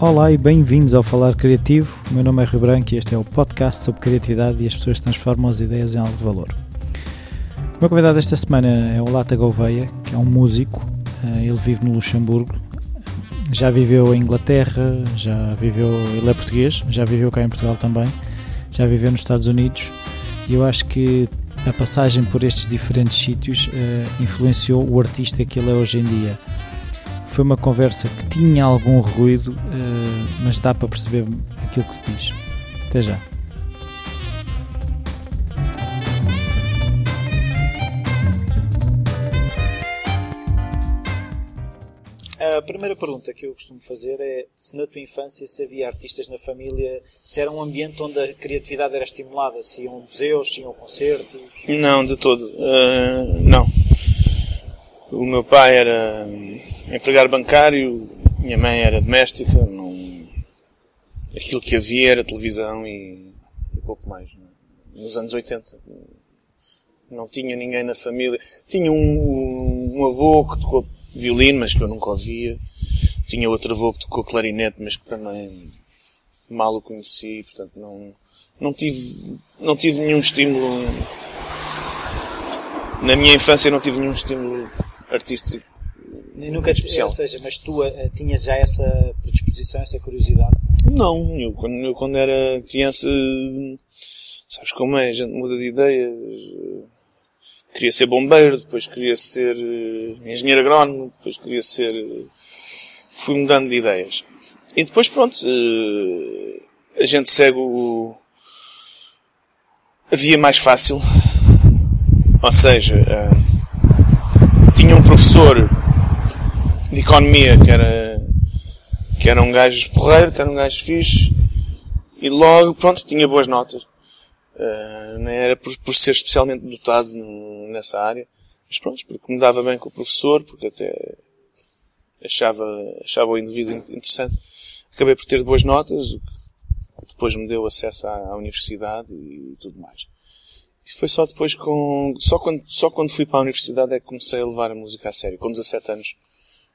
Olá e bem-vindos ao Falar Criativo. O meu nome é Rui Branco e este é o podcast sobre criatividade e as pessoas transformam as ideias em algo de valor. O meu convidado esta semana é o Lata Gouveia, que é um músico. Eh, ele vive no Luxemburgo. Já viveu em Inglaterra, já viveu. Ele é português, já viveu cá em Portugal também, já viveu nos Estados Unidos. E eu acho que a passagem por estes diferentes sítios uh, influenciou o artista que ele é hoje em dia foi uma conversa que tinha algum ruído, uh, mas dá para perceber aquilo que se diz. Até já. A primeira pergunta que eu costumo fazer é se na tua infância se havia artistas na família, se era um ambiente onde a criatividade era estimulada, se iam museus, se iam concertos? Não, de todo. Uh, não. O meu pai era empregado bancário, minha mãe era doméstica, não... aquilo que havia era televisão e, e pouco mais. É? Nos anos 80 não tinha ninguém na família. Tinha um, um avô que tocou violino, mas que eu nunca ouvia. Tinha outro avô que tocou clarinete, mas que também mal o conheci, portanto não, não tive, não tive nenhum estímulo. Na minha infância não tive nenhum estímulo artístico. Nem nunca, especial. Ou seja, mas tu uh, tinhas já essa predisposição, essa curiosidade? Não, eu quando, eu quando era criança, sabes como é, a gente muda de ideias. Queria ser bombeiro, depois queria ser uh, engenheiro agrónomo, depois queria ser. Uh, fui mudando de ideias. E depois, pronto, a gente segue o. a via mais fácil. Ou seja, tinha um professor de economia que era, que era um gajo porreiro, que era um gajo fixe, e logo, pronto, tinha boas notas. Uh, não era por, por ser especialmente dotado nessa área, mas pronto, porque me dava bem com o professor, porque até achava, achava o indivíduo interessante. Acabei por ter boas notas, o que depois me deu acesso à, à universidade e tudo mais. E foi só depois com, só quando, só quando fui para a universidade é que comecei a levar a música a sério. Com 17 anos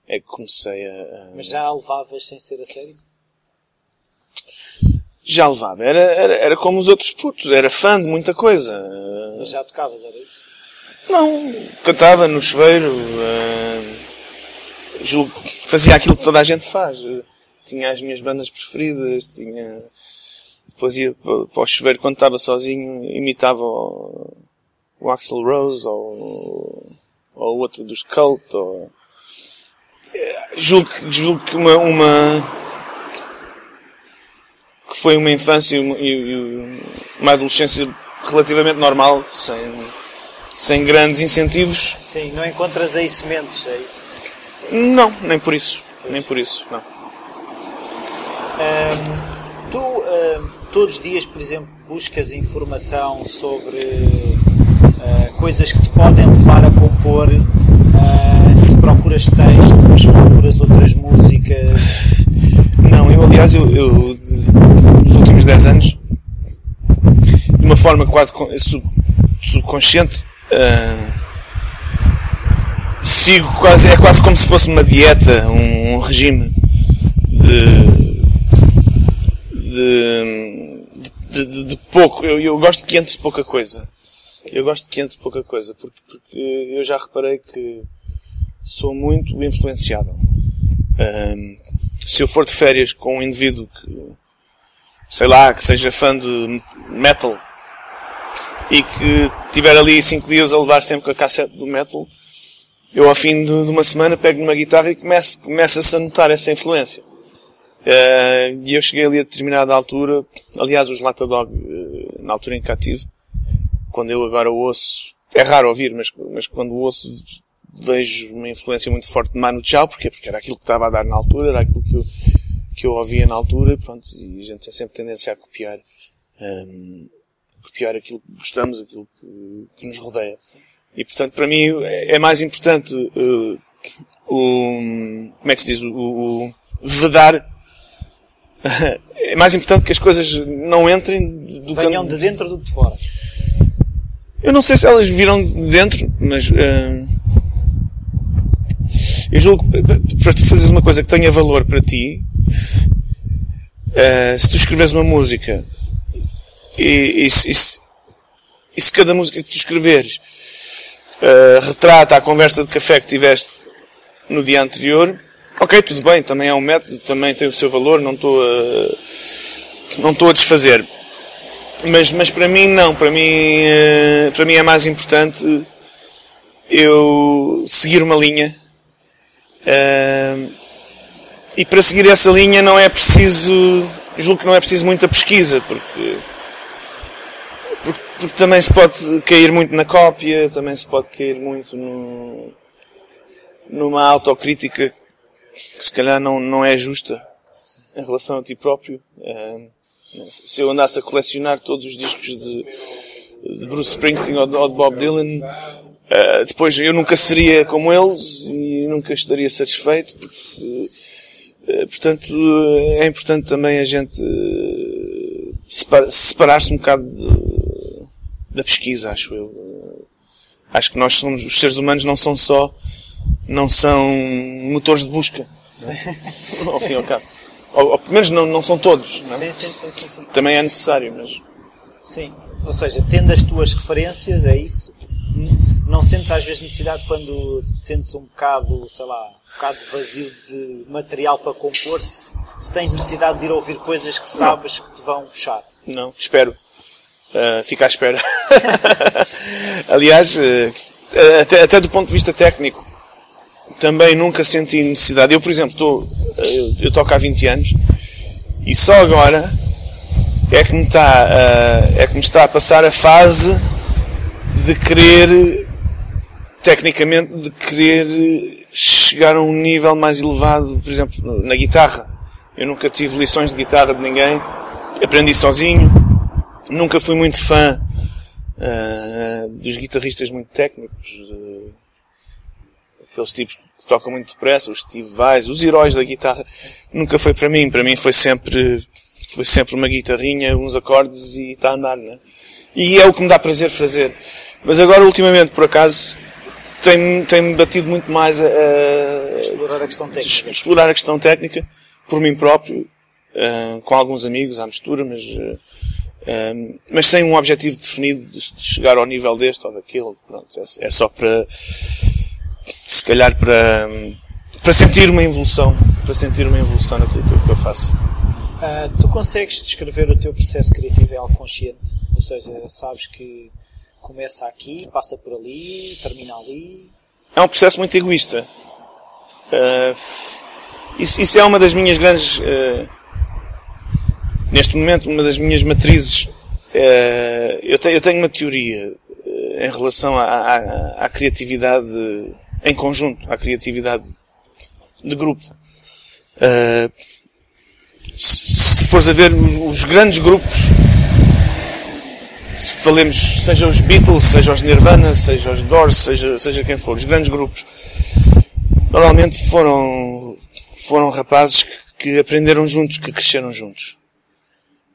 é que comecei a, a... Mas já a levavas sem ser a sério? Já levava. Era, era, era como os outros putos. Era fã de muita coisa. Mas já tocavas, era isso? Não. Cantava no chuveiro. Uh, julgo, fazia aquilo que toda a gente faz. Tinha as minhas bandas preferidas. Tinha depois ia para o chuveiro quando estava sozinho, imitava o, o Axel Rose ou, ou o outro dos Cult. Ou... Julgo, julgo que uma, uma, que foi uma infância e, e uma adolescência relativamente normal, sem, sem grandes incentivos. Sim, não encontras aí sementes, é isso? Não, nem por isso. Pois. Nem por isso, não. Um, tu, um, todos os dias, por exemplo, buscas informação sobre uh, coisas que te podem levar a compor, uh, se procuras textos, se procuras outras músicas. Não, eu aliás, eu, eu nos últimos 10 anos, de uma forma quase sub, subconsciente, uh, sigo quase, é quase como se fosse uma dieta, um, um regime de, de de, de, de pouco. Eu, eu, gosto que entre pouca coisa. Eu gosto que entre pouca coisa, porque, porque eu já reparei que sou muito influenciado. Um, se eu for de férias com um indivíduo que, sei lá, que seja fã de metal e que tiver ali cinco dias a levar sempre com a cassete do metal, eu ao fim de, de uma semana pego numa guitarra e começo, começa-se a notar essa influência. Uh, e eu cheguei ali a determinada altura, aliás, os Lata Dog, uh, na altura em que tive, quando eu agora ouço, é raro ouvir, mas, mas quando ouço, vejo uma influência muito forte de Manu Chao, porque Porque era aquilo que estava a dar na altura, era aquilo que eu, que eu ouvia na altura, pronto, e a gente tem sempre tendência a copiar, um, a copiar aquilo que gostamos, aquilo que, que nos rodeia. E portanto, para mim, é, é mais importante, uh, o, como é que se diz, o, o vedar é mais importante que as coisas não entrem do Venham de dentro do que de fora. Eu não sei se elas viram de dentro, mas uh, eu julgo que para tu fazeres uma coisa que tenha valor para ti, Uh, se tu escreves uma música e, e, e, e, se cada música que tu escreveres uh, retrata a conversa de café que tiveste no dia anterior, ok, tudo bem, também é um método, também tem o seu valor, não estou a, não estou a desfazer. Mas, mas para mim não, para mim, uh, para mim é mais importante eu seguir uma linha. Uh, e para seguir essa linha não é preciso, julgo que não é preciso muita pesquisa, porque, porque, porque também se pode cair muito na cópia, também se pode cair muito no, numa autocrítica que se calhar não, não é justa em relação a ti próprio. Se eu andasse a colecionar todos os discos de, de Bruce Springsteen ou de, ou de Bob Dylan, uh, depois eu nunca seria como eles e nunca estaria satisfeito porque eh, portanto, eh, é importante também a gente eh, separar-se um bocado de, da pesquisa, acho eu. Acho que nós somos, os seres humanos não são só, não são motores de busca. Sim. ao fim e ao cabo. Ou, ou pelo menos não, não são todos. Não é? sim, sim, sim, sim, Também é necessário, mas. Sim. Ou seja, tendo as tuas referências, é isso. Não sentes às vezes necessidade quando sentes um bocado, sei lá, bocado vazio de material para compor, se, se, tens necessidade de ir ouvir coisas que sabes que te vão puxar. Não, espero. Uh, fica à espera. Aliás, uh, até, até, do ponto de vista técnico, também nunca senti necessidade. Eu, por exemplo, estou, eu, eu, toco há 20 anos e só agora é que me está, uh, é que me está a passar a fase de querer, tecnicamente, de querer chegar a um nível mais elevado, por exemplo, na guitarra. Eu nunca tive lições de guitarra de ninguém, aprendi sozinho, nunca fui muito fã uh, dos guitarristas muito técnicos, aqueles tipos que tocam muito depressa, os Steve Vai, os heróis da guitarra. Nunca foi para mim, para mim foi sempre, foi sempre uma guitarrinha, uns acordes e está a andar, né? E é o que me dá prazer fazer. Mas agora, ultimamente, por acaso, tem-me tem batido muito mais a, a, explorar a questão técnica. Explorar a questão técnica por mim próprio, uh, com alguns amigos à mistura, mas, uh, um, mas sem um objetivo definido de, chegar ao nível deste ou daquele. Pronto, é, é só para, se calhar para, para sentir uma evolução, para sentir uma evolução naquilo que eu faço. Uh, tu consegues descrever o teu processo criativo é algo consciente? Ou seja, sabes que começa aqui, passa por ali, termina ali. É um processo muito egoísta. Uh, isso, isso, é uma das minhas grandes. Uh, neste momento, uma das minhas matrizes. Eu, tenho uma teoria em relação à, à, à, criatividade em conjunto, à criatividade de grupo. se, se fores a ver os, grandes grupos falemos, seja os Beatles, seja os Nirvana, seja os Doors, seja, seja quem for, os grandes grupos, normalmente foram, foram rapazes que, que aprenderam juntos, que cresceram juntos.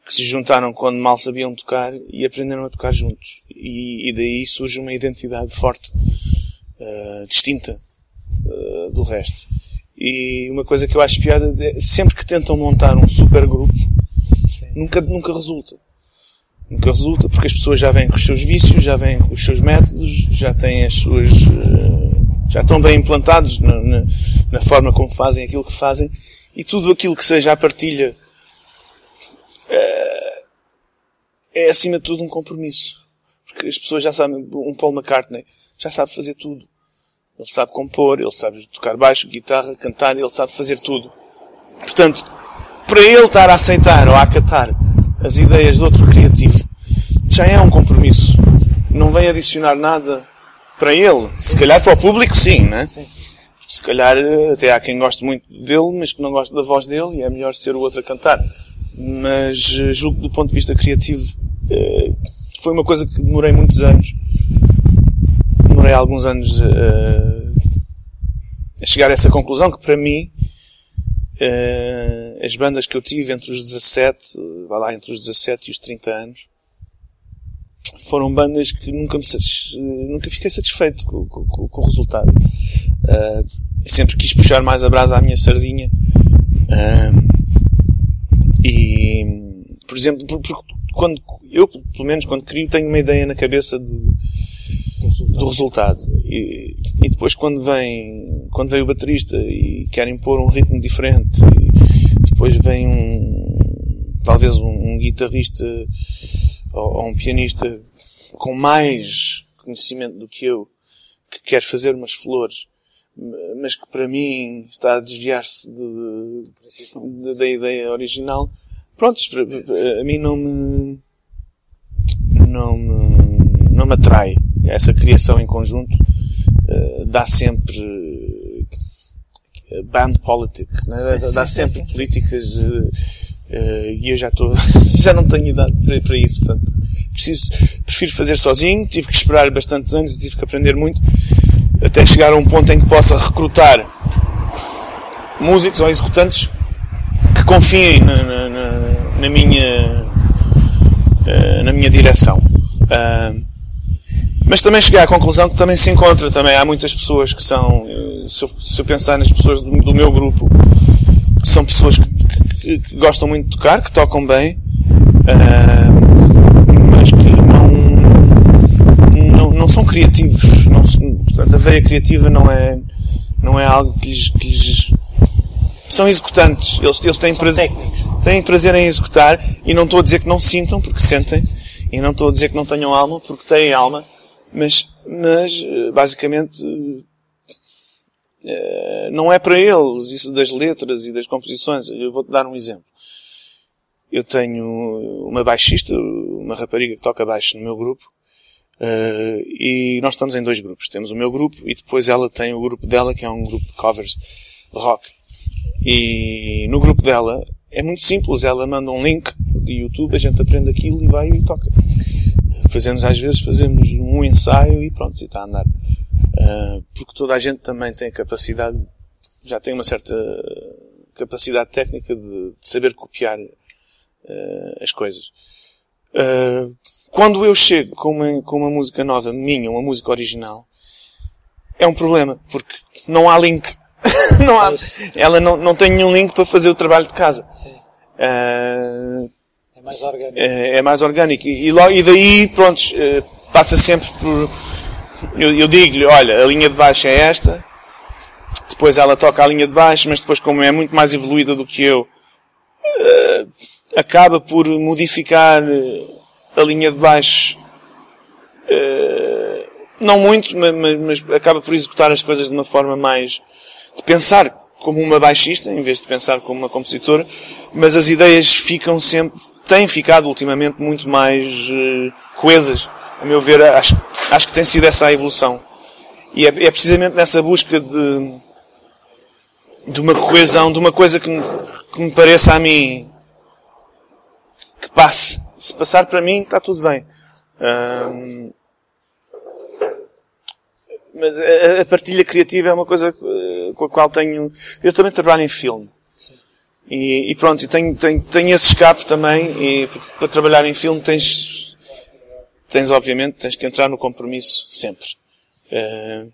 Que se juntaram quando mal sabiam tocar e aprenderam a tocar juntos. E, e daí surge uma identidade forte, uh, distinta uh, do resto. E uma coisa que eu acho piada é sempre que tentam montar um super grupo, nunca, nunca resulta nunca resulta, porque as pessoas já vêm com os seus vícios, já vêm com os seus métodos, já têm as suas, eh, já estão bem implantados na, na, na forma como fazem aquilo que fazem, e tudo aquilo que seja a partilha é, é acima de tudo um compromisso. Porque as pessoas já sabem, um Paul McCartney já sabe fazer tudo. Ele sabe compor, ele sabe tocar baixo, guitarra, cantar, ele sabe fazer tudo. Portanto, para ele estar a aceitar ou a acatar as ideias de outro criativo, já é um compromisso. Não vem adicionar nada para ele. Se calhar para o público, sim, né? Sim. Se calhar até há quem goste muito dele, mas que não gosta da voz dele e é melhor ser o outro a cantar. Mas eh, julgo que do ponto de vista criativo eh, foi uma coisa que demorei muitos anos. Demorei alguns anos eh, a chegar a essa conclusão que para mim Uh, as bandas que eu tive entre os 17, vai lá, entre os 17 e os 30 anos, foram bandas que nunca me nunca fiquei satisfeito com, com, com o resultado. Uh, sempre quis puxar mais a brasa à minha sardinha. Uh, E, por exemplo, porque quando, eu, pelo menos, quando crio, tenho uma ideia na cabeça de, resultado. Do resultado. E, e, depois quando vem, quando vem o baterista e quer impor um ritmo diferente, e depois vem um, talvez um, um guitarrista ou, ou, um pianista com mais conhecimento do que eu, que quer fazer umas flores, mas que para mim está a desviar-se de, de, da ideia original, pronto, a mim não me, não me, não me atrai essa criação em conjunto uh, dá sempre uh, band politics, né? sim, dá, sim, sempre sim, políticas uh, e eu já estou, já não tenho idade para, para isso, portanto, preciso, prefiro fazer sozinho, tive que esperar bastantes anos e tive que aprender muito até chegar a um ponto em que possa recrutar músicos ou executantes que confiem na, na, na, na minha na minha direção. Uh, mas também cheguei à conclusão que também se encontra também. Há muitas pessoas que são, eh, se eu, se eu pensar nas pessoas do, do, meu grupo, que são pessoas que, que, que, gostam muito de tocar, que tocam bem, uh, mas que não, não, não são criativos. Não, portanto, a veia criativa não é, não é algo que lhes, que lhes são executantes. Eles, eles têm, prazer, têm prazer em executar e não estou a dizer que não sintam, porque sentem. E não estou a dizer que não tenham alma, porque têm alma. Mas, mas eh, basicamente, eh, não é para eles isso das letras e das composições. Eu vou-te dar um exemplo. Eu tenho uma baixista, uma rapariga que toca baixo no meu grupo, e nós estamos em dois grupos. Temos o meu grupo e depois ela tem o grupo dela, que é um grupo de covers de rock. E no grupo dela é muito simples. Ela manda um link de YouTube, a gente aprende aquilo e vai e toca fazemos às vezes fazemos um ensaio e pronto, e está a andar. Uh, porque toda a gente também tem a capacidade, já tem uma certa capacidade técnica de, de saber copiar uh, as coisas. Uh, quando eu chego com uma, com uma música nova minha, uma música original, é um problema, porque não há link. não há, ela não, não tem nenhum link para fazer o trabalho de casa. Sim. Uh, é mais orgânico. É, é mais orgânico. E, logo, e daí, pronto, eh, passa sempre por. Eu, eu digo-lhe, olha, a linha de baixo é esta, depois ela toca a linha de baixo, mas depois, como é muito mais evoluída do que eu, uh, acaba por modificar eh, a linha de baixo. Não muito, mas, acaba por executar as coisas de uma forma mais. de pensar como uma baixista, em vez de pensar como uma compositora, mas as ideias ficam sempre têm ficado ultimamente muito mais uh, coesas. A meu ver, acho, acho que tem sido essa a evolução. E é, é precisamente nessa busca de, de uma coesão, de uma coisa que me, que me pareça a mim que passe. Se passar para mim, está tudo bem. Um, mas a, a, partilha criativa é uma coisa eh, com a qual tenho. Eu também trabalho em filme. E, e pronto, e tenho, tenho, tenho esse escape também, e para trabalhar em filme tens, tens obviamente, tens que entrar no compromisso sempre. Uh,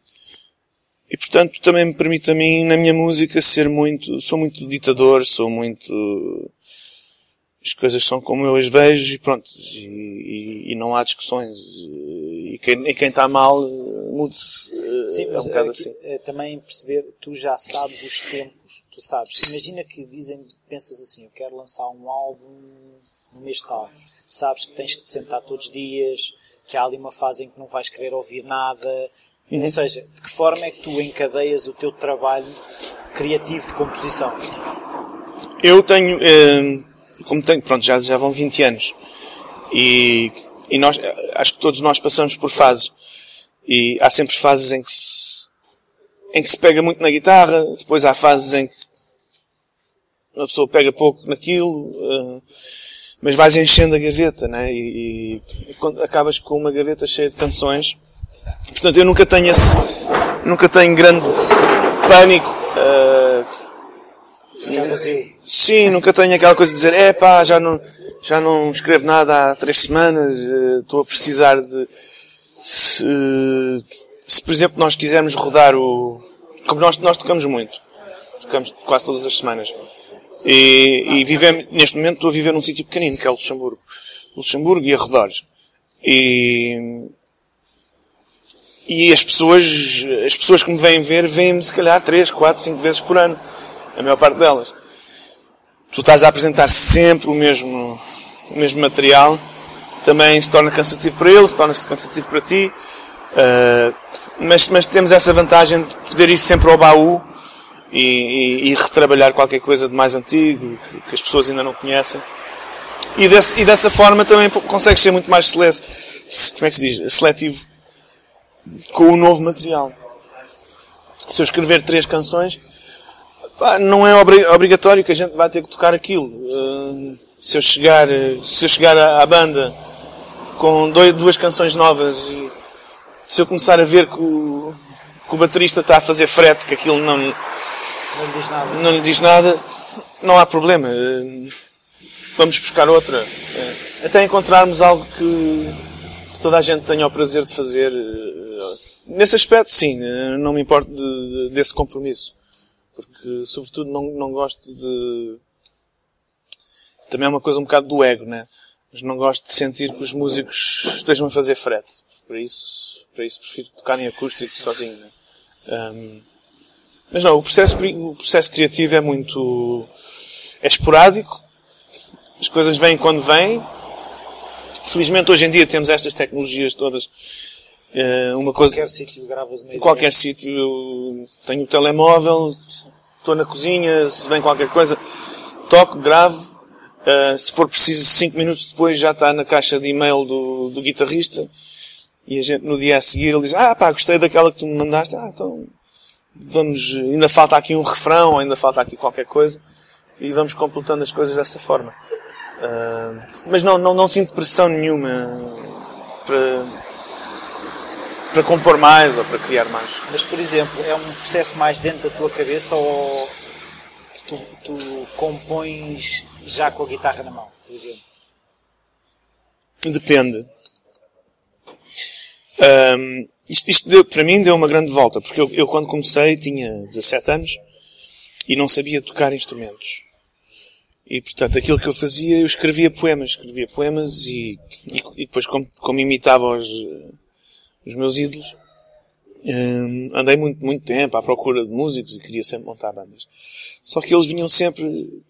e portanto também me permite a mim, na minha música, ser muito, sou muito ditador, sou muito, as coisas são como eu as vejo e pronto, e, e, e não há discussões. E quem, e quem está mal, mude-se. Sim, é mas um bocado assim. É também perceber, tu já sabes os tempos tu sabes, imagina que dizem, pensas assim, eu quero lançar um álbum no mês tal. Sabes que tens que te sentar todos os dias, que há ali uma fase em que não vais querer ouvir nada. Uhum. Ou seja, de que forma é que tu encadeias o teu trabalho criativo de composição? Eu tenho, eh, como tenho, pronto, já, já vão 20 anos. E, e nós, acho que todos nós passamos por fases. E há sempre fases em que se, em que se pega muito na guitarra, depois há fases em que uma pessoa pega pouco naquilo, uh, mas vais enchendo a gaveta, né? E, e, e acabas com uma gaveta cheia de canções. Portanto, eu nunca tenho esse, nunca tenho grande pânico. Uh, sim, nunca tenho aquela coisa de dizer, é pá, já não, já não escrevo nada há três semanas, uh, estou a precisar de, se, se por exemplo nós quisermos rodar o, como nós, nós tocamos muito, tocamos quase todas as semanas, E, e vivemos, neste momento estou a viver num sítio pequenino, que é o Luxemburgo. Luxemburgo e arredores. E, e as pessoas, as pessoas que me vêm ver, vêm-me se calhar 3, 4, 5 vezes por ano. A maior parte delas. Tu estás a apresentar sempre o mesmo, o mesmo material. Também se torna cansativo para eles, torna-se cansativo para ti. Uh, mas, mas temos essa vantagem de poder ir sempre ao baú e, e, e retrabalhar qualquer coisa de mais antigo, que, as pessoas ainda não conhecem. E, desse, e, dessa forma também consegues ser muito mais sele como é que se diz? seletivo com o novo material. Se eu escrever três canções, pá, não é obrigatório que a gente vá ter que tocar aquilo. Uh, se eu chegar, se eu chegar à, à banda com dois, duas canções novas e se eu começar a ver que o, que o baterista está a fazer frete, que aquilo não, não, lhe diz nada, não, lhe diz nada, não há problema. Vamos buscar outra. Até encontrarmos algo que, que, toda a gente tenha o prazer de fazer. Nesse aspecto, sim, não me importo de, de, desse compromisso porque sobretudo não, não gosto de. Também é uma coisa um bocado do ego, né? Mas não gosto de sentir que os músicos estejam a fazer frete. Para isso, para isso prefiro tocar em acústico sozinho, né? Um, mas não, o processo, o processo criativo é muito. é esporádico. As coisas vêm quando vêm. Felizmente hoje em dia temos estas tecnologias todas Uh, uma coisa, qualquer sítio gravas uma Em qualquer sítio tenho o telemóvel, estou na cozinha, se vem qualquer coisa, toco, gravo. Uh, se for preciso, cinco minutos depois já está na caixa de e-mail do, do guitarrista. E a gente no dia a seguir ele diz, ah pá, gostei daquela que tu me mandaste. Ah, então vamos, ainda falta aqui um refrão, ainda falta aqui qualquer coisa. E vamos completando as coisas dessa forma. Uh, mas não, não, não sinto pressão nenhuma para, para compor mais ou para criar mais. Mas, por exemplo, é um processo mais dentro da tua cabeça ou tu, tu compões já com a guitarra na mão, por exemplo? Depende. Um, isto, isto deu, para mim deu uma grande volta, porque eu, eu, quando comecei tinha 17 anos e não sabia tocar instrumentos. E portanto aquilo que eu fazia, eu escrevia poemas, escrevia poemas e, e, e depois como, como imitava os, os meus ídolos. Um, andei muito, muito tempo à procura de músicos e queria sempre montar bandas. Só que eles vinham sempre,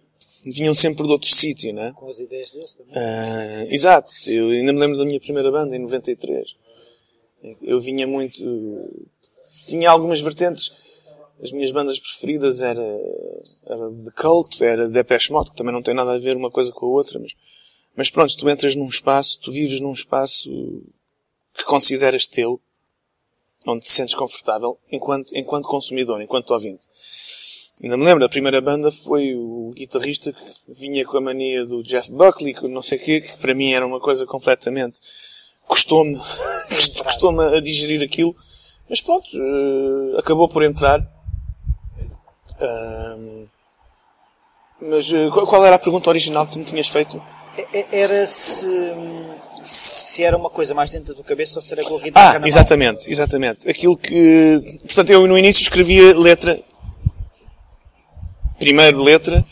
vinham sempre de outro sítio, né? Com as ideias deles também. Uh, exato. Eu ainda me lembro da minha primeira banda, em 93. Eu vinha muito, tinha algumas vertentes. As minhas bandas preferidas era, era The Cult, era Depeche Mode, que também não tem nada a ver uma coisa com a outra, mas, mas pronto, tu entras num espaço, tu vives num espaço que consideras teu, onde te sentes confortável, enquanto, enquanto consumidor, enquanto ouvinte. Ainda me lembro, a primeira banda foi o guitarrista que vinha com a mania do Jeff Buckley, que não sei o quê, que para mim era uma coisa completamente... Custou-me, custou-me a digerir aquilo. Mas pronto, uh, acabou por entrar. Uh, mas uh, qual era a pergunta original que tu me tinhas feito? Era se se era uma coisa mais dentro tua cabeça ou se era com a guitarra Ah, exatamente, mão. exatamente. Aquilo que... Portanto, eu no início escrevia letra... Primeiro letra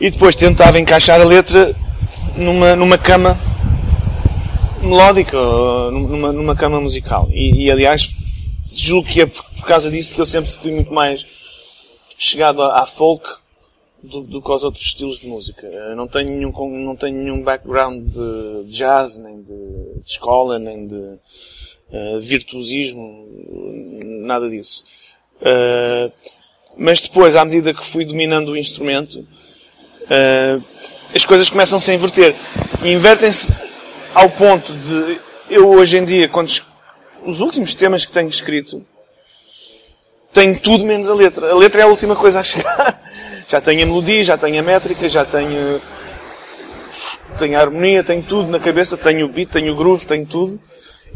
e depois tentava encaixar a letra numa, numa cama melódica, numa, numa cama musical. E, e aliás, julgo que é por, causa disso que eu sempre fui muito mais chegado à, à folk do, do que aos outros estilos de música. Eu não tenho nenhum, não tenho nenhum background de jazz, nem de, de escola, nem de uh, virtuosismo, nada disso. Uh, mas depois, à medida que fui dominando o instrumento, uh, as coisas começam-se a inverter. E invertem-se ao ponto de, eu hoje em dia, quando os últimos temas que tenho escrito, tenho tudo menos a letra. A letra é a última coisa a chegar. Já tenho a melodia, já tenho a métrica, já tenho, tenho a harmonia, tenho tudo na cabeça, tenho o beat, tenho o groove, tenho tudo.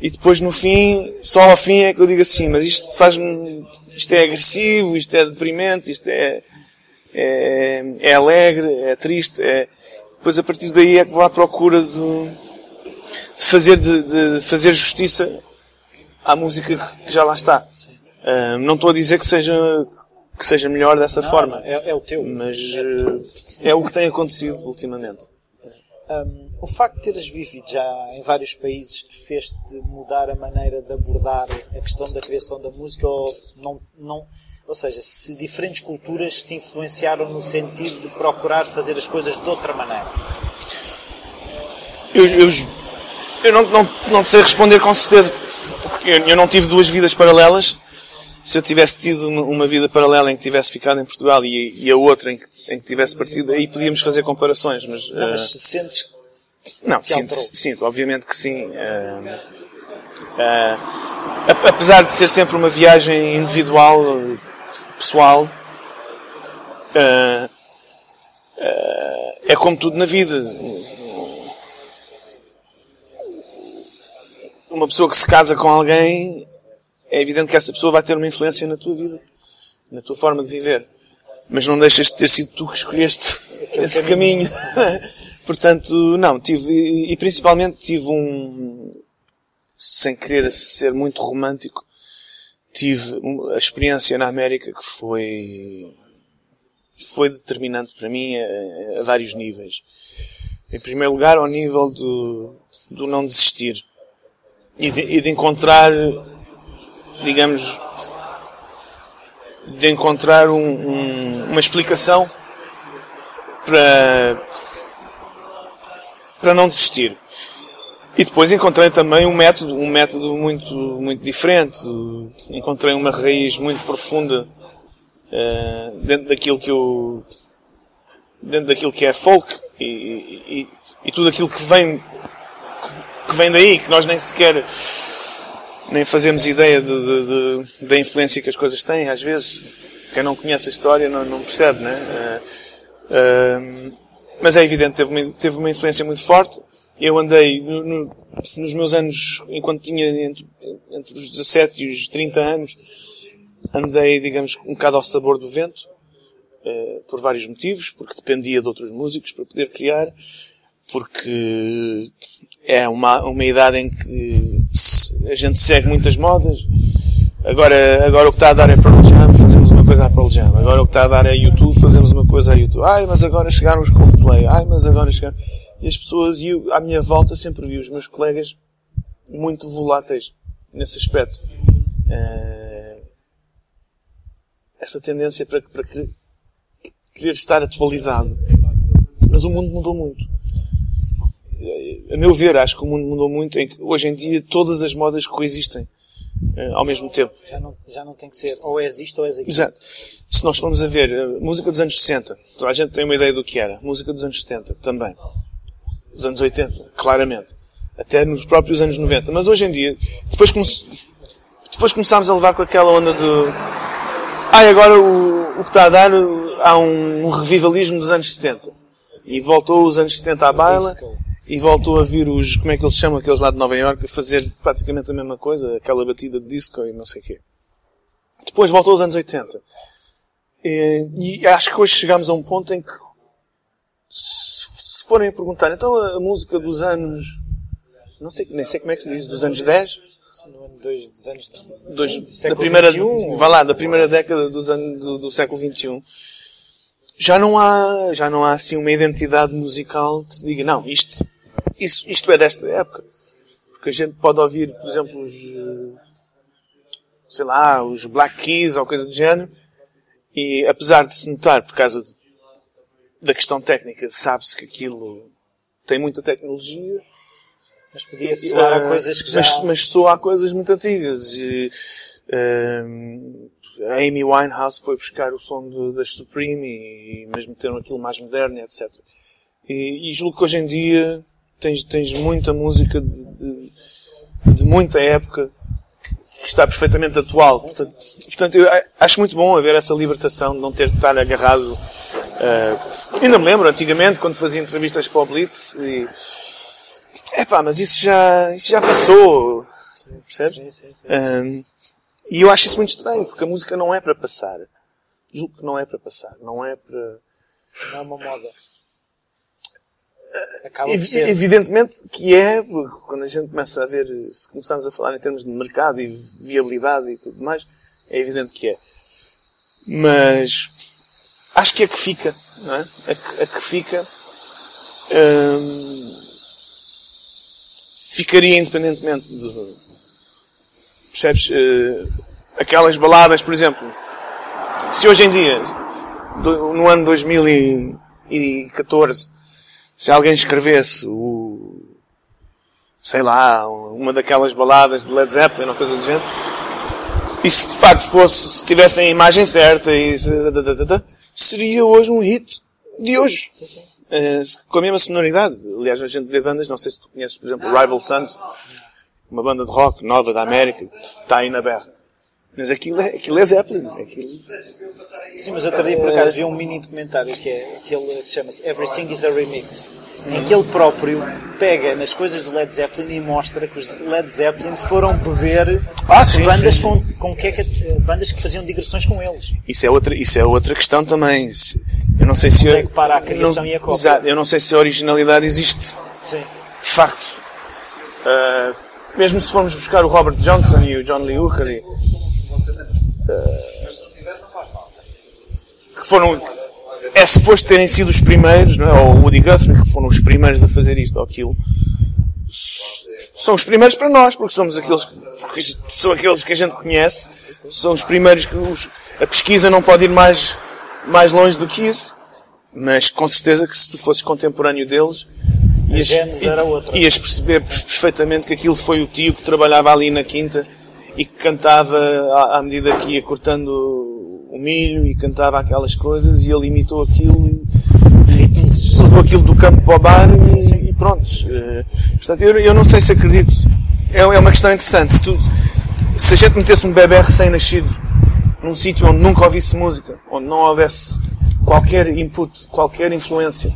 E depois no fim, só ao fim é que eu digo assim, mas isto faz-me, isto é agressivo, isto é deprimente, isto é, é, é alegre, é triste, é, depois a partir daí é que vou à procura de, de fazer, de, de, fazer justiça à música que já lá está. Uh, não estou a dizer que seja que seja melhor dessa Não, forma. É, é o teu. Mas eh, é o que tem acontecido ultimamente. Um, o facto de teres vivido já em vários países fez-te mudar a maneira de abordar a questão da criação da música ou não, não ou seja, se diferentes culturas te influenciaram no sentido de procurar fazer as coisas de outra maneira? Eu, eu, eu não, não, não sei responder com certeza, porque eu, eu não tive duas vidas paralelas. Se eu tivesse tido uma, vida paralela em que tivesse ficado em Portugal e, e a outra em que, em que tivesse partido, aí podíamos fazer comparações, mas... Não, mas eh, se sentes Não, sinto, sinto, obviamente que sim. Ah, ap- apesar de ser sempre uma viagem individual, eh, pessoal, ah, é como tudo na vida. Uma pessoa que se casa com alguém, é evidente que essa pessoa vai ter uma influência na tua vida, na tua forma de viver. Mas não deixas de ter sido tu que escolheste esse caminho. Portanto, não, tive, e principalmente tive um, sem querer ser muito romântico, tive a experiência na América que foi, foi determinante para mim a, a vários níveis. Em primeiro lugar, ao nível do, do não desistir. E de, e de encontrar, digamos, de encontrar um- um- uma explicação para, para não desistir. E depois encontrei também um método, um método muito, muito diferente. Encontrei uma raiz muito profunda eh, dentro daquilo que eu, dentro daquilo que é folk e, e- e tudo aquilo que vem, que vem daí, que nós nem sequer nem fazemos ideia de, de- de- da influência que as coisas têm. Às vezes, quem não conhece a história não, não percebe, né? Eh, eh, mas é evidente, teve uma, teve uma influência muito forte. Eu andei no- no- nos meus anos, enquanto tinha entre, entre os 17 e os 30 anos, andei, digamos, um bocado ao sabor do vento, eh, por vários motivos, porque dependia de outros músicos para poder criar, porque é uma, uma idade em que a gente segue muitas modas. Agora, agora o que está a dar é Pearl Jam, fazemos uma coisa à Pearl Jam. Agora o que está a dar é YouTube, fazemos uma coisa à YouTube. Ai, mas agora chegaram os Coldplay. Ai, mas agora chegaram... E as pessoas, e eu, à minha volta, sempre vi os meus colegas muito voláteis nesse aspecto. Eh, essa tendência para, para que- querer estar atualizado. Mas o mundo mudou muito. A meu ver, acho que o mundo mudou muito em que hoje em dia todas as modas coexistem eh, ao mesmo tempo. Já não, já não tem que ser ou és isto ou és aquilo. Exato. Se nós formos a ver a música dos anos 60, toda a gente tem uma ideia do que era. Música dos anos 70 também. Dos anos 80, claramente. Até nos próprios anos 90. Mas hoje em dia, depois, come depois começámos a levar com aquela onda do. Ai, agora o, o que está a dar, há um, um revivalismo dos anos 70. E voltou os anos 70 à baila. E voltou a vir os, como é que eles chamam, aqueles lá de Nova Iorque, a fazer praticamente a mesma coisa, aquela batida de disco e não sei o quê. Depois voltou aos anos 80. E, e acho que hoje chegamos a um ponto em que, se, forem a perguntar, então a, música dos anos, não sei, nem sei como é que se diz, dos anos 10, No ano dois, dos anos dos- sim, do da século primeira, XXI, vá lá, da primeira década dos anos, do, do século XXI, já não há, já não há assim uma identidade musical que se diga, não, isto, isso, isto é desta época. Porque a gente pode ouvir, por exemplo, os, sei lá, os Black Keys ou coisa do género, e apesar de se notar por causa da questão técnica, sabe-se que aquilo tem muita tecnologia, mas podia soar a coisas que já... Mas, mas soa a coisas muito antigas. E, ahm, a Amy Winehouse foi buscar o som de- das Supreme e, mesmo meteram aquilo mais moderno, etc. E, e julgo que hoje em dia tens, tens muita música de, de- de muita época que está perfeitamente atual. Portanto, portanto, eu acho muito bom haver essa libertação de não ter de estar agarrado. ah, ainda me lembro, antigamente, quando fazia entrevistas para o Blitz, e, Epá, mas isso já, isso já passou. Percebes? Sim, sim, sim. Ahm, e eu acho isso muito estranho, porque a música não é para passar. Julgo que não é para passar. Não é para. Não é uma moda. Acaba por Evi- ser. Evidentemente que é, porque quando a gente começa a ver, se começarmos a falar em termos de mercado e viabilidade e tudo mais, é evidente que é. Mas acho que a que fica, não é? A que, a que fica hum, ficaria independentemente de. Percebes? Uh, aquelas baladas, por exemplo. Se hoje em dia, do, no ano 2014, se alguém escrevesse o. sei lá, uma daquelas baladas de Led Zeppelin ou coisa do género, e se de facto fosse, se tivessem a imagem certa e seria hoje um hit de hoje. Sim, sim. Uh, com a mesma sonoridade. Aliás, a gente vê bandas, não sei se tu conheces, por exemplo, Rival Sons, uma banda de rock nova da América, está aí na berra. Mas aquilo é, aquilo é Zeppelin. Aquilo... Sim, mas outro dia por acaso vi um mini documentário que é aquele que chama-se Everything is a Remix, em que ele próprio pega nas coisas do Led Zeppelin e mostra que os Led Zeppelin foram beber ah, sim, bandas, sim, sim. Com, com que, bandas que faziam digressões com eles. Isso é outra, isso é outra questão também. Eu não sei se. É que para a criação não, e a cópia. Exato, eu não sei se a originalidade existe. Sim. De facto. Uh, mesmo se formos buscar o Robert Johnson e o John Lee Hooker. E, que foram, é suposto terem sido os primeiros, não é? ou o Woody Guthrie, que foram os primeiros a fazer isto ou aquilo. São os primeiros para nós, porque somos aqueles, são aqueles que a gente conhece, são os primeiros que os, a pesquisa não pode ir mais, mais longe do que isso. Mas com certeza que se tu fosses contemporâneo deles, ias, ias perceber perfeitamente que aquilo foi o tio que trabalhava ali na quinta e que cantava à, medida que ia cortando o milho e cantava aquelas coisas e ele imitou aquilo e levou aquilo do campo para o bar e, e pronto. Uh, portanto, eu, eu, não sei se acredito. É, é uma questão interessante. Se, tu, se a gente metesse um bebê recém-nascido num sítio onde nunca ouvisse música, onde não houvesse qualquer input, qualquer influência,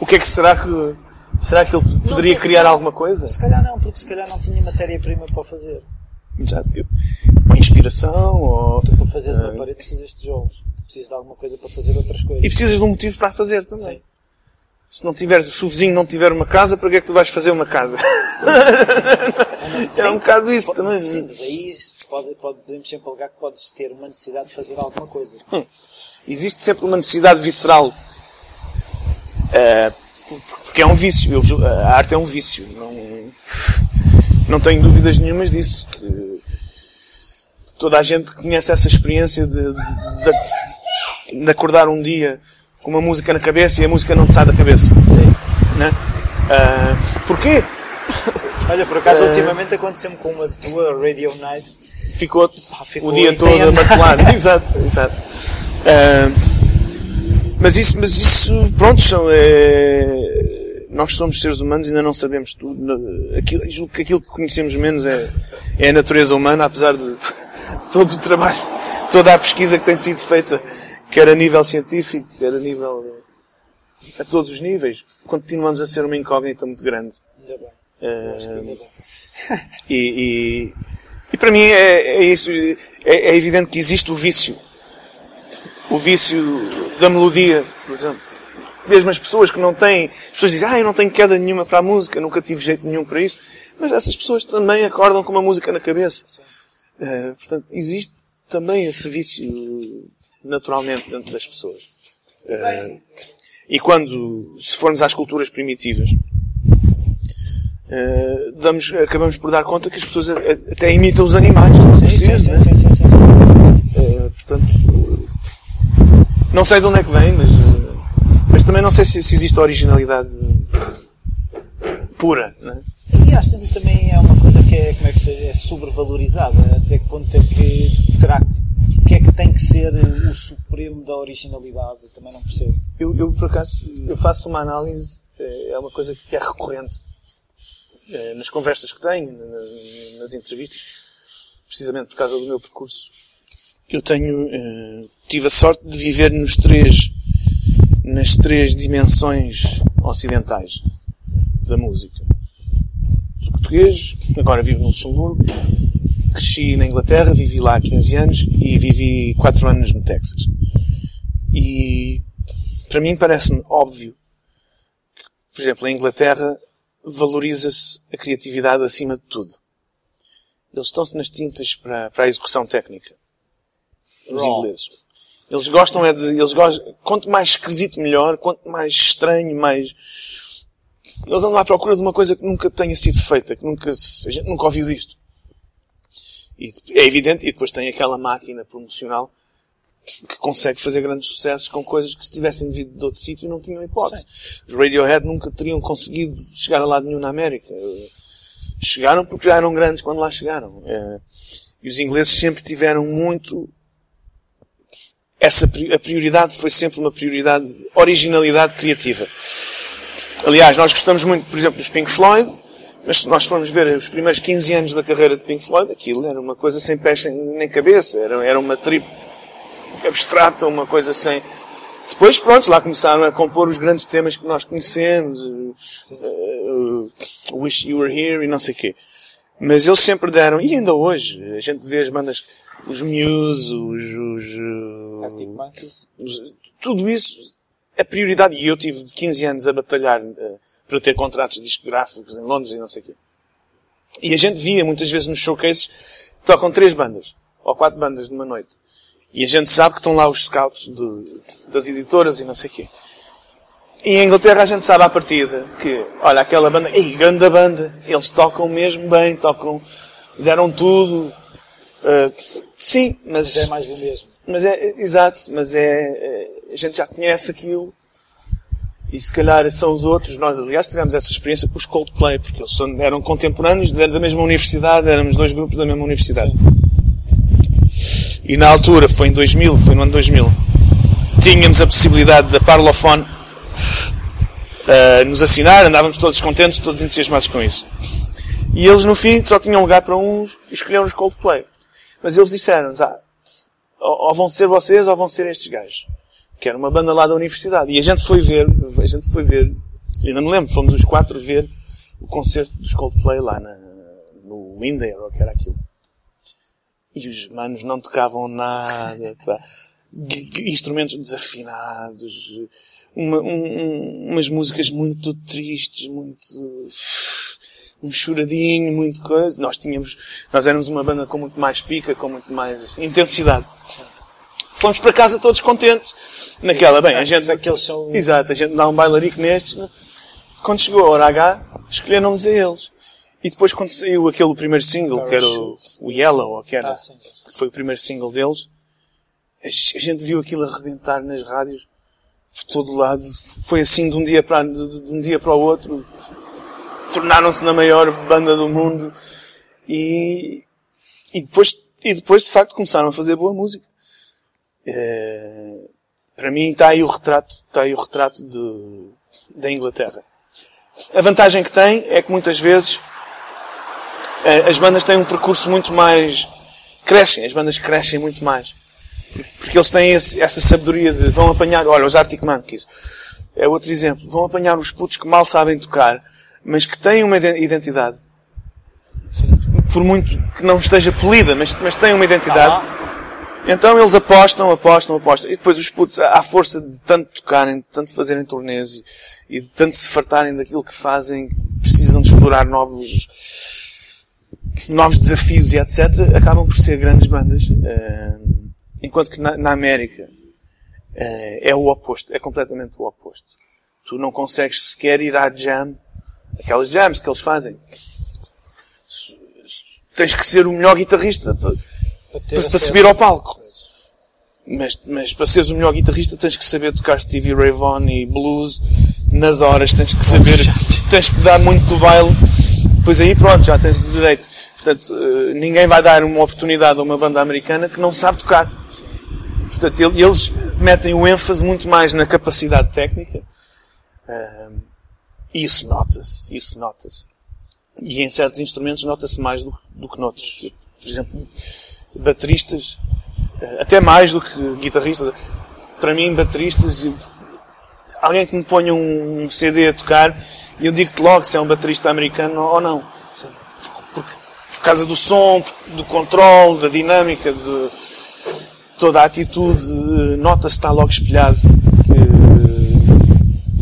o que é que será que será que ele poderia criar alguma coisa? Se calhar não, porque se calhar não tinha matéria-prima para fazer já, uma inspiração ou. Tu para fazeres uma ah, parede precisas de tijolos. Tu precisas de alguma coisa para fazer outras coisas. E precisas de um motivo para fazer também. Sim. Se não tiveres, se o vizinho não tiver uma casa, para que é que tu vais fazer uma casa? Sim. é um bocado isso pode, também. Sim, mas aí pode, pode, podemos sempre alegar que podes ter uma necessidade de fazer alguma coisa. Hum. Existe sempre uma necessidade visceral. Uh, porque é um vício. Eu, a arte é um vício. Não, não tenho dúvidas nenhumas disso. Que toda a gente conhece essa experiência de, de, de, acordar um dia com uma música na cabeça e a música não te sai da cabeça. Sim. Né? Uh, porquê? Olha, por acaso, uh, ultimamente aconteceu-me com uma tua Radio Night. Ficou, ficou o dia todo a martelar. exato, exato. Uh, mas isso, mas isso, pronto, são, é, nós somos seres humanos e ainda não sabemos tudo. Aquilo, julgo que aquilo que conhecemos menos é, é a natureza humana, apesar de, de, todo o trabalho, toda a pesquisa que tem sido feita, quer a nível científico, quer a nível. a todos os níveis. Continuamos a ser uma incógnita muito grande. Ainda bem. Uh, e, e, e, para mim é, é isso. É, é evidente que existe o vício. O vício da melodia, por exemplo mesmo as pessoas que não têm, as pessoas dizem, ah, eu não tenho queda nenhuma para a música, nunca tive jeito nenhum para isso. Mas essas pessoas também acordam com uma música na cabeça. Uh, portanto, existe também esse vício naturalmente dentro das pessoas. Uh, e quando, se formos às culturas primitivas, uh, damos, acabamos por dar conta que as pessoas até imitam os animais. Portanto, não sei de onde é que vem, mas mas também não sei se, se existe originalidade pura, não é? E às também é uma coisa que é, como é, que seja, é sobrevalorizada. Até que ponto é que terá que, é que tem que ser o supremo da originalidade? Também não percebo. Eu, eu por acaso, eu faço uma análise, é, é uma coisa que é recorrente é, nas conversas que tenho, nas entrevistas, precisamente por causa do meu percurso. Eu tenho, eh, tive a sorte de viver nos três nas três dimensões ocidentais da música. Sou português, agora vivo no Luxemburgo, cresci na Inglaterra, vivi lá há 15 anos e vivi 4 anos no Texas. E para mim parece-me óbvio que, por exemplo, em Inglaterra valoriza-se a criatividade acima de tudo. Eles estão-se nas tintas para, para a execução técnica. Os ingleses. Eles gostam é de, eles gostam, quanto mais esquisito melhor, quanto mais estranho, mais, eles andam à procura de uma coisa que nunca tenha sido feita, que nunca, a gente nunca ouviu disto. E é evidente, e depois tem aquela máquina promocional que consegue fazer grandes sucessos com coisas que se tivessem vindo de outro sítio não tinham hipótese. Sim. Os Radiohead nunca teriam conseguido chegar a lado nenhum na América. Chegaram porque já eram grandes quando lá chegaram. É, e os ingleses sempre tiveram muito essa, a prioridade foi sempre uma prioridade, originalidade criativa. Aliás, nós gostamos muito, por exemplo, dos Pink Floyd, mas se nós formos ver os primeiros 15 anos da carreira de Pink Floyd, aquilo era uma coisa sem pés nem cabeça, era, era uma trip abstrata, uma coisa sem. Depois, pronto, lá começaram a compor os grandes temas que nós conhecemos, uh, Wish You Were Here e não sei o quê. Mas eles sempre deram, e ainda hoje, a gente vê as bandas, os Muse, os, os, Monkeys. Os, tudo isso, a prioridade, e eu tive 15 anos a batalhar uh, para ter contratos discográficos em Londres e não sei o quê. E a gente via muitas vezes nos showcases, tocam três bandas, ou quatro bandas numa noite. E a gente sabe que estão lá os scouts de, das editoras e não sei o quê. E em Inglaterra a gente sabe à partida que, olha, aquela banda, ei, grande banda, eles tocam mesmo bem, tocam, deram tudo. Uh, sim, mas... Mas é mais do mesmo. Mas é, exato, mas é, é, a gente já conhece aquilo. E se calhar são os outros. Nós, aliás, tivemos essa experiência com os Coldplay, porque eles são, eram contemporâneos da mesma universidade, éramos dois grupos da mesma universidade. Sim. E na altura, foi em 2000, foi no ano 2000, tínhamos a possibilidade da Parlophone uh, nos assinar, andávamos todos contentes, todos entusiasmados com isso. E eles no fim só tinham lugar para uns e escolheram os Coldplay. Mas eles disseram-nos, ah, ou vão ser vocês ou vão ser estes gajos. Que era uma banda lá da universidade. E a gente foi ver, a gente foi ver, ainda me lembro, fomos os quatro ver o concerto dos Coldplay lá na, no Windsor, ou que era aquilo. E os manos não tocavam nada, pá. Instrumentos desafinados, uma, um, umas músicas muito tristes, muito, um choradinho, muito coisa. Nós tínhamos, nós éramos uma banda com muito mais pica, com muito mais intensidade. Fomos para casa todos contentes. Naquela, bem, a gente, aqueles são... exato, a gente dá um bailarico nestes. Quando chegou a hora H, escolheram-nos a eles. E depois quando saiu aquele primeiro single, que era o, o Yellow, que era, ah, que foi o primeiro single deles, a gente viu aquilo arrebentar nas rádios por todo lado. Foi assim de um dia para, de um dia para o outro. Tornaram-se na maior banda do mundo. E, e depois, e depois de facto começaram a fazer boa música. É, para mim está aí o retrato, está aí o retrato de, da Inglaterra. A vantagem que tem é que muitas vezes é, as bandas têm um percurso muito mais. crescem, as bandas crescem muito mais. Porque eles têm esse, essa sabedoria de. vão apanhar. Olha, os Arctic Monkeys. É outro exemplo. Vão apanhar os putos que mal sabem tocar, mas que têm uma identidade. Por muito que não esteja polida, mas, mas têm uma identidade. Então eles apostam, apostam, apostam. E depois os putos, à força de tanto tocarem, de tanto fazerem turnês e de tanto se fartarem daquilo que fazem, precisam de explorar novos, novos desafios e etc., acabam por ser grandes bandas. Uh, enquanto que na, na América uh, é o oposto, é completamente o oposto. Tu não consegues sequer ir à jam, aquelas jams que eles fazem. Tens que ser o melhor guitarrista para, para, para subir ao palco. Mas, mas para seres o melhor guitarrista tens que saber tocar Stevie Ray Vaughan e blues nas horas, tens que saber, tens que dar muito do baile. Pois aí pronto, já tens o direito. Portanto, eh, ninguém vai dar uma oportunidade a uma banda americana que não sabe tocar. Portanto, eles metem o ênfase muito mais na capacidade técnica. Isso nota-se. Isso nota-se. E em certos instrumentos nota-se mais do, do que noutros. Por exemplo, bateristas, eh, até mais do que guitarristas. Para mim, bateristas, alguém que me ponha um CD a tocar, eu digo-te logo se é um baterista americano ou não. Sim por causa do som, do controle, da dinâmica, de toda a atitude, nota-se está logo espelhado.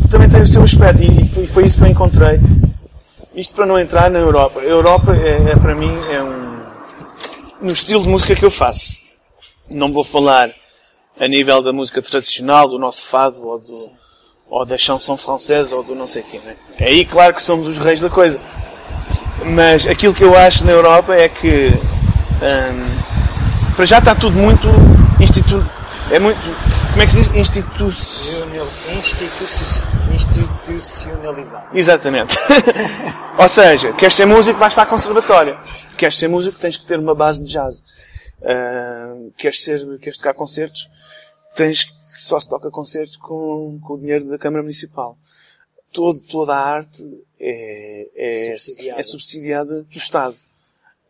Que também tem o seu aspecto e foi, foi isso que eu encontrei. Isto para não entrar na Europa. A Europa é, é para mim é um no estilo de música que eu faço. Não vou falar a nível da música tradicional, do nosso fado, ou, do, ou da chanson francesa, ou do não sei quê. Né? Aí, claro, que somos os reis da coisa. Mas aquilo que eu acho na Europa é que hum, para já está tudo muito institu é muito como é que se diz? Institu Institu institucionalizado. Exatamente. Ou seja queres ser músico vais para a conservatória. Queres ser músico tens que ter uma base de jazz. Uh, queres ser queres tocar concertos tens que só se toca concertos com, com o dinheiro da Câmara Municipal. Todo, toda a arte é, é, subsidiada. é subsidiada pelo Estado.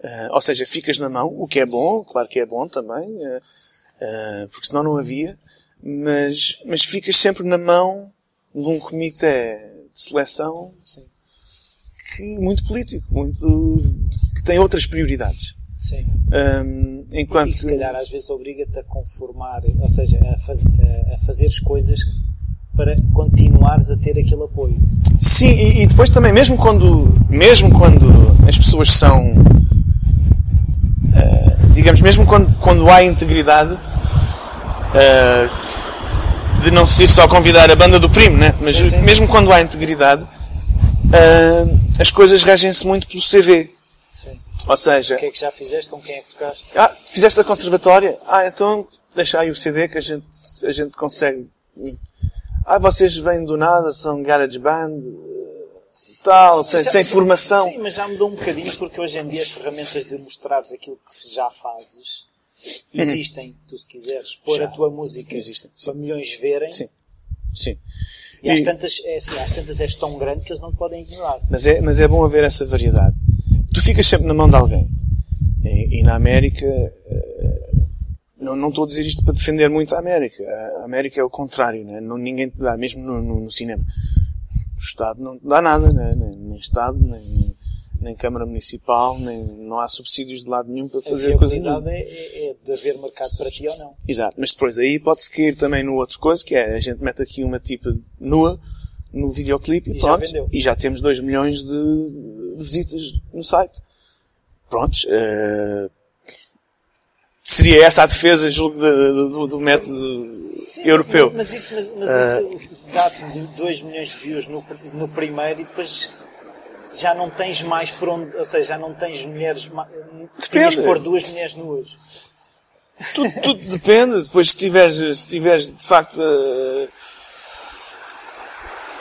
Uh, ou seja, ficas na mão, o que é bom, claro que é bom também, uh, uh, porque senão não havia, mas, mas ficas sempre na mão de um comitê de seleção Sim. que muito político, muito que tem outras prioridades. Sim. Um, enquanto... E que se calhar às vezes obriga-te a conformar, ou seja, a, faz, a, a fazer as coisas que para continuares a ter aquele apoio. Sim, e, e, depois também, mesmo quando, mesmo quando as pessoas são, uh, digamos, mesmo quando, quando há integridade, uh, de não ser só convidar a banda do primo, né? mas sim, sim. mesmo quando há integridade, uh, as coisas regem-se muito pelo CV. Sim. Ou seja... O que é que já fizeste? Com quem é que tocaste? Ah, fizeste a conservatória? Ah, então deixa aí o CD que a gente, a gente consegue ah, vocês vêm do nada, são garage band, tal, sem, já, sem formação. Sim, mas já mudou um bocadinho porque hoje em dia as ferramentas de mostrares aquilo que já fazes existem. Tu, se quiseres pôr já. a tua música existem. para milhões verem. Sim. Sim. E, e às, tantas, é assim, às tantas és tão grande que eles não podem ignorar. Mas é, mas é bom haver essa variedade. Tu ficas sempre na mão de alguém. E, e na América, uh, não, não estou a dizer isto para defender muito a América. A América é o contrário, né? não, ninguém te dá, mesmo no, no, no cinema. O Estado não te dá nada, né? nem, nem Estado, nem, nem Câmara Municipal, nem, não há subsídios de lado nenhum para fazer a coisa nenhuma. É, é, é de haver mercado para ti ou não. Exato, mas depois aí pode-se cair também no outro coisa, que é a gente mete aqui uma tipa nua no videoclipe e, e pronto. Já e já temos 2 milhões de, de, visitas no site. Prontos. Uh, seria essa a defesa, julgo, do, do, do método Sim, europeu. Mas isso, mas, mas uh, isso dá-te 2 milhões de views no, no primeiro e depois já não tens mais por onde, ou seja, já não tens mulheres, tinhas que pôr duas mulheres nuas. Tudo, tudo depende, depois se tiveres, se tiveres de facto, uh,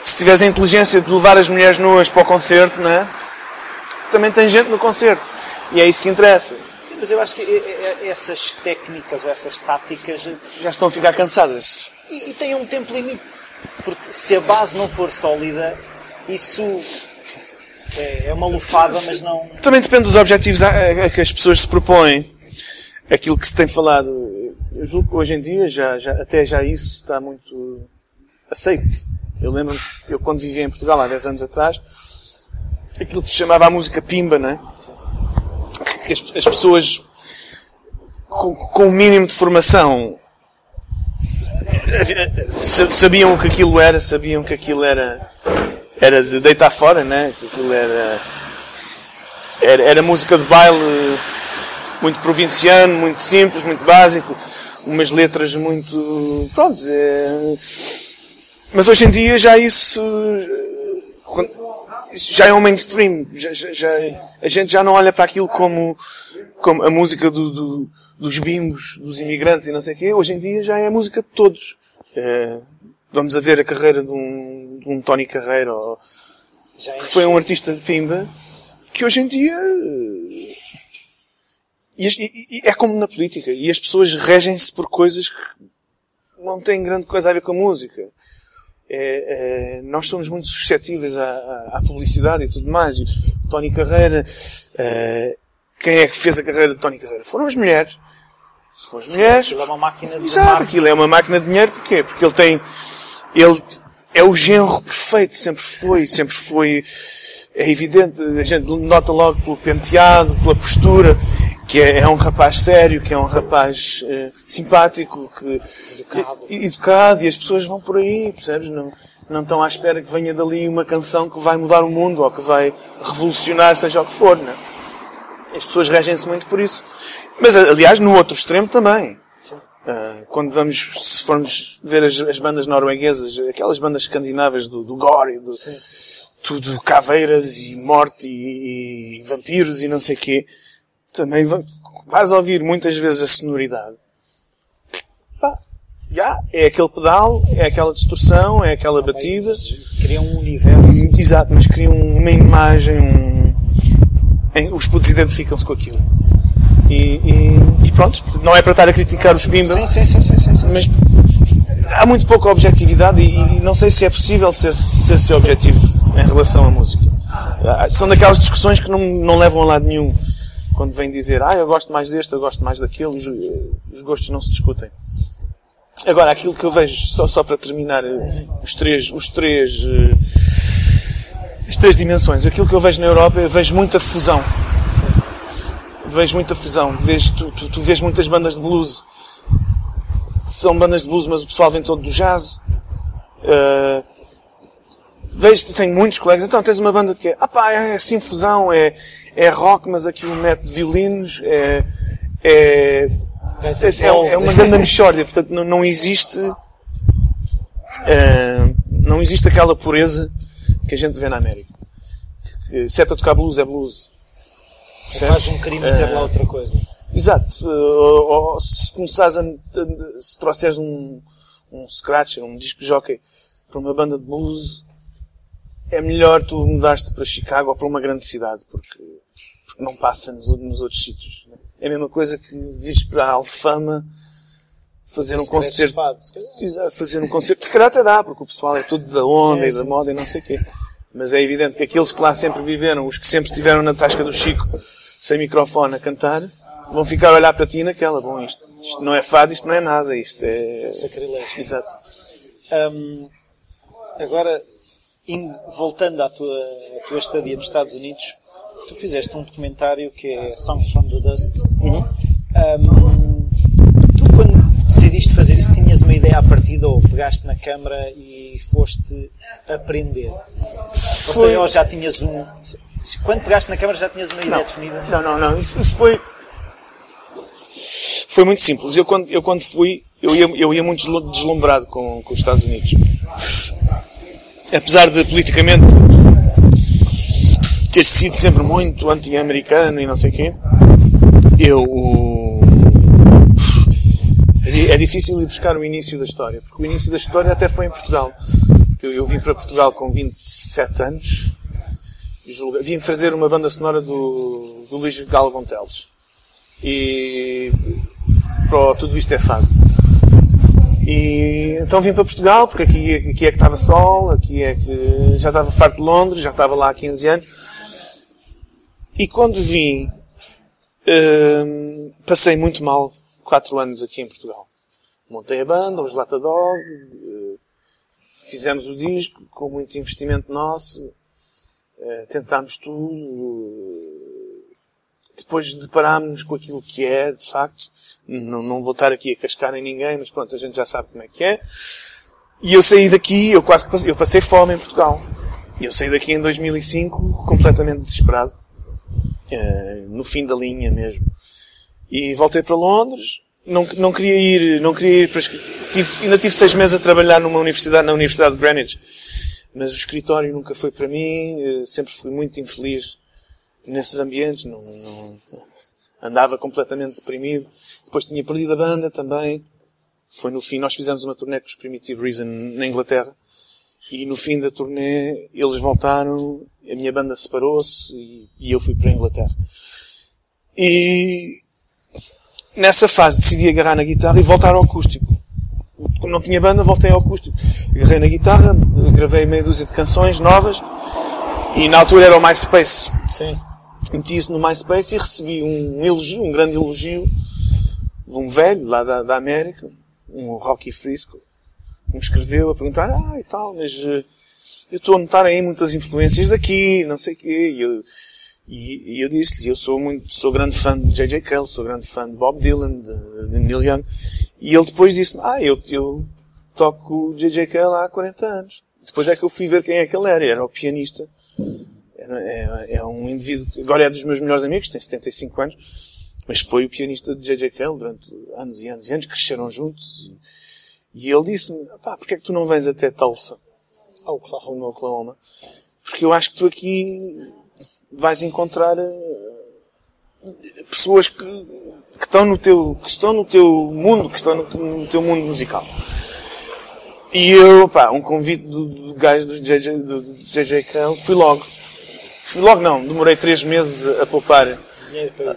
se tiveres a inteligência de levar as mulheres nuas para o concerto, né? também tem gente no concerto. E é isso que interessa. Sim, mas eu acho que essas técnicas ou essas táticas já estão a ficar cansadas. E, e têm um tempo limite. Porque se a base não for sólida, isso é, é uma lufada, mas não. Também depende dos objetivos a, a que as pessoas se propõem. Aquilo que se tem falado. Eu julgo que hoje em dia já, já, até já isso está muito aceite. Eu lembro eu quando vivia em Portugal há 10 anos atrás, aquilo que se chamava a música pimba, né? que as, as pessoas com, com o mínimo de formação sabiam o que aquilo era, sabiam que aquilo era, era de deitar fora, né? que aquilo era, era, era música de baile muito provinciano, muito simples, muito básico, umas letras muito. Pronto. É... Mas hoje em dia já isso já é um mainstream. Já, já, a gente já não olha para aquilo como, como a música do, do, dos bimbos, dos imigrantes e não sei o quê. Hoje em dia já é a música de todos. É, vamos a ver a carreira de um, um Tony Carreira, ou, que foi um artista de pimba, que hoje em dia e, e, e é como na política. E as pessoas regem-se por coisas que não têm grande coisa a ver com a música é, é, nós somos muito suscetíveis à, à, à, publicidade e tudo mais. E o Tony Carreira, é, quem é que fez a carreira de Tony Carreira? Foram as mulheres. Se foram as mulheres. Aquilo é uma máquina de Exato, aquilo é uma máquina de dinheiro. Porquê? Porque ele tem, ele é o genro perfeito, sempre foi, sempre foi, é evidente, a gente nota logo pelo penteado, pela postura, que é, é um rapaz sério, que é um rapaz uh, simpático, que, educado. E, educado, e as pessoas vão por aí, percebes? Não, não estão à espera que venha dali uma canção que vai mudar o mundo ou que vai revolucionar, seja o que for, não é? As pessoas regem-se muito por isso. Mas, aliás, no outro extremo também. Uh, quando vamos, se formos ver as, as, bandas norueguesas, aquelas bandas escandinavas do, do gore, do, tudo caveiras e morte e, e, vampiros e não sei quê, também vais ouvir muitas vezes a sonoridade. Pá, já, é aquele pedal, é aquela distorção, é aquela batida. Cria um universo. Exato, mas cria uma imagem, um, os putos identificam-se com aquilo. E, e, e, pronto, não é para estar a criticar os Pimba, sim, sim, sim, mas há muito pouca objetividade e, e não sei se é possível ser, ser, ser objetivo em relação à música. Ah, são daquelas discussões que não, não levam a lado nenhum. Quando vem dizer, ah, eu gosto mais deste, eu gosto mais daquele, os, os gostos não se discutem. Agora, aquilo que eu vejo, só, só para terminar, eh, os três, os três, eh, as três dimensões, aquilo que eu vejo na Europa, eu vejo muita fusão vejo muita fusão. Vejo, tu, tu, tu vês muitas bandas de blues. São bandas de blues, mas o pessoal vem todo do jazz. Uh, vejo, tenho muitos colegas. Então tens uma banda de quê? Ah pá, é assim fusão, é, é rock, mas aquilo mete violinos, é, é, é, é uma grande mexórdia. Portanto, não, não existe, uh, não existe aquela pureza que a gente vê na América. Se é para tocar blues, é blues. É quase um crime ter lá outra coisa. Exato. Ou, se começares a. Se trouxeres um, um scratch, um disco jockey para uma banda de blues, é melhor tu mudares-te para Chicago ou para uma grande cidade, porque, porque não passa nos, nos outros sítios. Né? É a mesma coisa que vires para a Alfama fazer um concerto. fazer um concerto. Se calhar até dá, porque o pessoal é todo da onda sim, e da sim, moda sim. e não sei o quê. Mas é evidente que aqueles que lá sempre viveram, os que sempre estiveram na tasca do Chico, sem microfone a cantar, vão ficar a olhar para ti naquela. Bom, isto, isto não é fado, isto não é nada, isto é. Sacrilégio. Exato. Um, agora, indo, voltando à tua, à tua estadia nos Estados Unidos, tu fizeste um documentário que é Songs from the Dust. Uhum. Um, tu, quando decidiste fazer isso, tinhas uma ideia à partida ou pegaste na câmara e foste aprender? Ou seja, ou já tinhas um quando pegaste na câmara já tinhas uma ideia não, definida? Não, não, não. Isso, isso, foi. Foi muito simples. Eu quando, eu quando fui, eu ia, eu ia muito deslumbrado com, com os Estados Unidos. Apesar de politicamente ter sido sempre muito anti-americano e não sei quê, eu. É difícil ir buscar o início da história, porque o início da história até foi em Portugal. Eu, eu vim para Portugal com 27 anos julga, vim fazer uma banda sonora do, do Luís Galvão Teles. E pro, tudo isto é fado. E então vim para Portugal, porque aqui, aqui é que estava sol, aqui é que já estava farto de Londres, já estava lá há 15 anos. E quando vim, hum, passei muito mal 4 anos aqui em Portugal. Montei a banda, os Latadog, hum, fizemos o disco com muito investimento nosso, eh, tentámos tudo, depois deparámos-nos com aquilo que é, de facto. Não, não vou estar aqui a cascar em ninguém, mas pronto, a gente já sabe como é que é. E eu saí daqui, eu quase passei, eu passei fome em Portugal. Eu saí daqui em 2005 completamente desesperado. Uh, no fim da linha mesmo. E voltei para Londres. Não, não queria ir, não queria ir para, tive, ainda tive seis meses a trabalhar numa universidade, na Universidade de Greenwich mas o escritório nunca foi para mim, eh, sempre fui muito infeliz nesses ambientes, não, não, andava completamente deprimido. Depois tinha perdido a banda também. Foi no fim, nós fizemos uma turnê com os Primitive Reason na Inglaterra. E no fim da turnê, eles voltaram, a minha banda separou-se e, e eu fui para a Inglaterra. E nessa fase decidi agarrar na guitarra e voltar ao acústico não tinha banda, voltei ao acústico. Agarrei na guitarra, gravei meia dúzia de canções novas e na altura era o MySpace. Sim. Meti isso no MySpace e recebi um elogio, um grande elogio de um velho lá da, da América, um Rocky Frisco, que me escreveu a perguntar, ah e tal, mas uh, eu estou a notar aí muitas influências daqui, não sei o quê. E eu, e, e eu disse-lhe, eu sou muito, sou grande fã de J.J. Cale, sou grande fã de Bob Dylan, de, de Neil Young. E ele depois disse ah, eu, eu toco J.J. Cale há 40 anos. Depois é que eu fui ver quem é que ele era. Era o pianista. Era, é, é um indivíduo que agora é dos meus melhores amigos, tem 75 anos. Mas foi o pianista de J.J. Cale durante anos e anos e anos, cresceram juntos. E, e ele disse-me, pá, porquê é que tu não vens até Tulsa? Oklahoma. Oklahoma. Porque eu acho que tu aqui vais encontrar pessoas que, que, estão no teu, que estão no teu mundo, que estão no, no teu mundo musical. E eu, pá, um convite do, do gajo dos JJ, do, do JJ fui logo. Fui logo não, demorei três meses a poupar.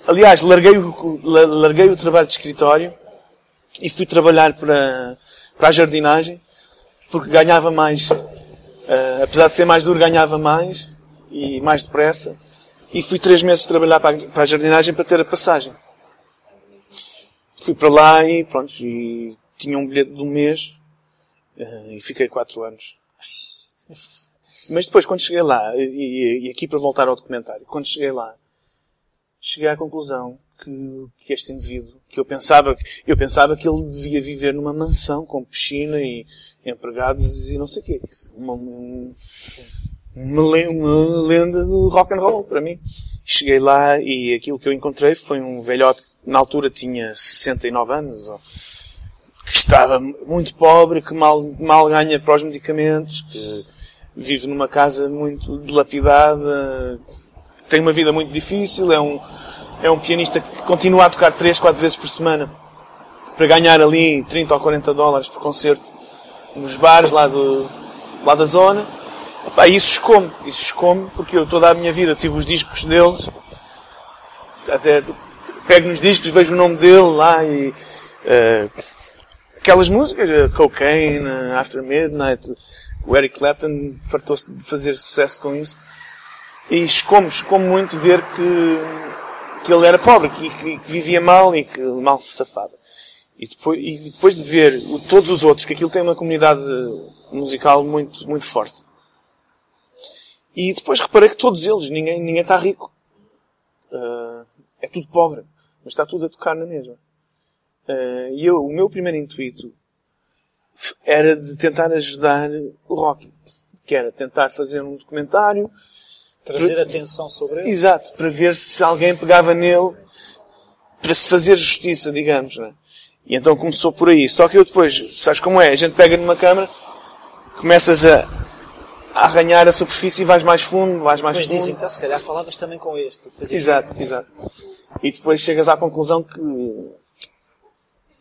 Aliás, larguei o, larguei o trabalho de escritório e fui trabalhar para, para a jardinagem, porque ganhava mais. Uh, apesar de ser mais duro, ganhava mais e mais depressa. E fui três meses trabalhar para a, para a jardinagem para ter a passagem. Fui para lá e pronto, e tinha um bilhete de um mês uh, e fiquei quatro anos. Mas depois, quando cheguei lá, e, e, aqui para voltar ao documentário, quando cheguei lá, cheguei à conclusão que, que este indivíduo, que eu pensava, eu pensava que ele devia viver numa mansão com piscina e empregados e não sei o quê. Uma, um, uma, uma lenda do rock and roll para mim. Cheguei lá e aquilo que eu encontrei foi um velhote que na altura tinha 69 anos, que estava muito pobre, que mal, mal ganha para os medicamentos, que vive numa casa muito dilapidada, tem uma vida muito difícil, é um, é um pianista que continua a tocar 3, 4 vezes por semana para ganhar ali 30 ou 40 dólares por concerto nos bares lá, do, lá da zona. Pá, isso escome, isso escome, porque eu toda a minha vida tive os discos deles, até pego nos discos, vejo o nome dele lá e uh, aquelas músicas, uh, Cocaine, After Midnight, o Eric Clapton fartou-se de fazer sucesso com isso. E escome, escome muito ver que, que ele era pobre, que, que, que, vivia mal e que mal se safava. E depois, e depois de ver todos os outros, que aquilo tem uma comunidade musical muito, muito forte. E depois reparei que todos eles, ninguém, ninguém está rico. Uh, é tudo pobre. Mas está tudo a tocar na mesma. Uh, e eu, o meu primeiro intuito era de tentar ajudar o Rocky. Que era tentar fazer um documentário. Trazer para... atenção sobre ele. Exato. Para ver se alguém pegava nele. Para se fazer justiça, digamos, né? E então começou por aí. Só que eu depois, sabes como é? A gente pega numa câmera, começas a arranhar a superfície e vais mais fundo, vais mais depois fundo. dizem, então se calhar falavas também com este. exato, exato. E depois chegas à conclusão que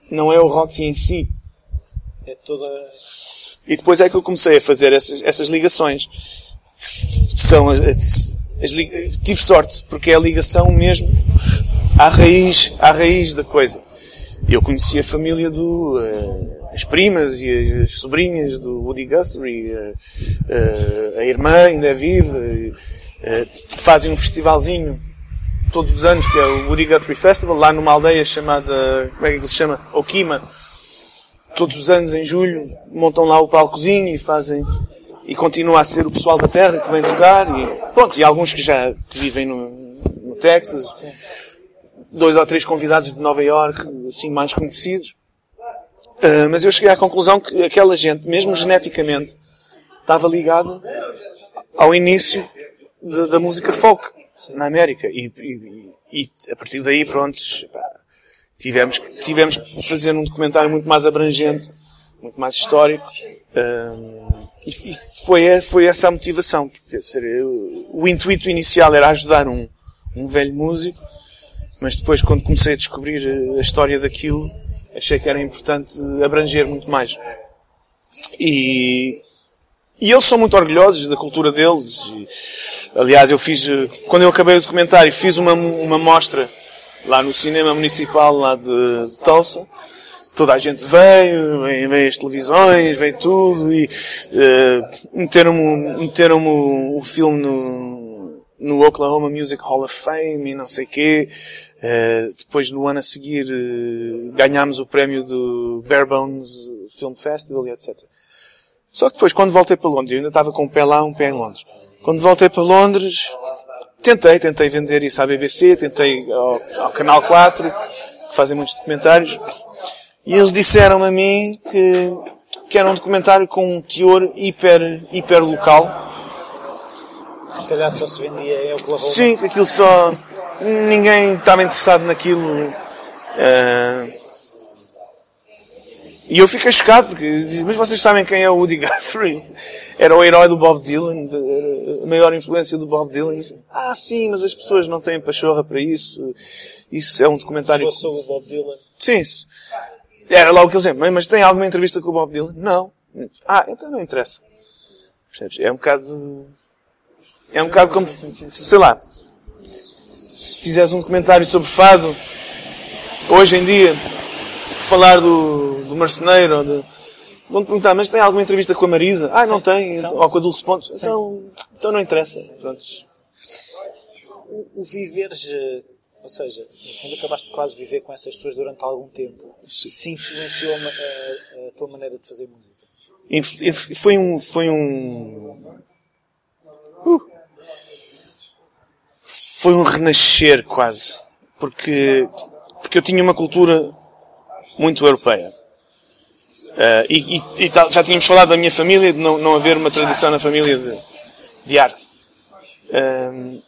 não é o rock em si. É toda... E depois é que eu comecei a fazer essas, essas ligações. Que são as, as, tive sorte, porque é a ligação mesmo à raiz, à raiz da coisa. Eu conheci a família do, uh, as primas e as, sobrinhas do Woody Guthrie, uh, uh, a irmã ainda é viva, fazem um festivalzinho todos os anos, que é o Woody Guthrie Festival, lá numa aldeia chamada, como é que se chama? Okima. Todos os anos, em julho, montam lá o palcozinho e fazem, e continua a ser o pessoal da terra que vem tocar, e pronto, e alguns que já que vivem no, no Texas, dois ou três convidados de Nova York, assim, mais conhecidos. Uh, mas eu cheguei à conclusão que aquela gente, mesmo geneticamente, estava ligada ao início da, da música folk na América. E, e, e, a partir daí, pronto, tivemos, tivemos que fazer um documentário muito mais abrangente, muito mais histórico. Um, e, e foi, foi essa a motivação. Dizer, o intuito inicial era ajudar um, um velho músico, mas depois, quando comecei a descobrir a história daquilo, achei que era importante abranger muito mais. E, e eles são muito orgulhosos da cultura deles. E, aliás, eu fiz, eh, quando eu acabei o documentário, fiz uma, uma mostra lá no cinema municipal lá de, de Tulsa. Toda a gente veio, veio as televisões, veio tudo e uh, meteram-me meteram o filme no, no Oklahoma Music Hall of Fame e não sei quê. Uh, depois no ano a seguir uh, ganhámos o prémio do Barebones Film Festival e etc. Só que depois, quando voltei para Londres, eu ainda estava com um pé lá, um pé em Londres. Quando voltei para Londres, tentei, tentei vender isso à BBC, tentei ao, ao Canal 4, que fazem muitos documentários, e eles disseram a mim que, que era um documentário com um teor hiper, hiper local. Se calhar só se vendia em Oklahoma. Sim, aquilo só, ninguém estava interessado naquilo. Uh, e eu fiquei chocado, porque mas vocês sabem quem é o Woody Guthrie? Era o herói do Bob Dylan, era a maior influência do Bob Dylan. Ah, sim, mas as pessoas não têm pachorra para isso. Isso é um documentário. Se fosse o Bob Dylan. Sim, isso. Era lá o que eles dizem. Mas tem alguma entrevista com o Bob Dylan? Não. Ah, então não interessa. Percebes? É um bocado. É um bocado como. Sei lá. Se fizeres um documentário sobre fado, hoje em dia, falar do, do marceneiro, de, vão-te perguntar, mas tem alguma entrevista com a Marisa? Ah, não tem, então, ou com a Dulce Pontes. Então, então não interessa. O, o viveres, ou seja, fundo acabaste de quase viver com essas pessoas durante algum tempo, Sim. se influenciou a, a, a, tua maneira de fazer música? Foi um, foi um, foi um renascer quase, porque, porque eu tinha uma cultura muito europeia. Uh, e, e, e, já tínhamos falado da minha família, de não, não haver uma tradição na família de, de arte. Uh,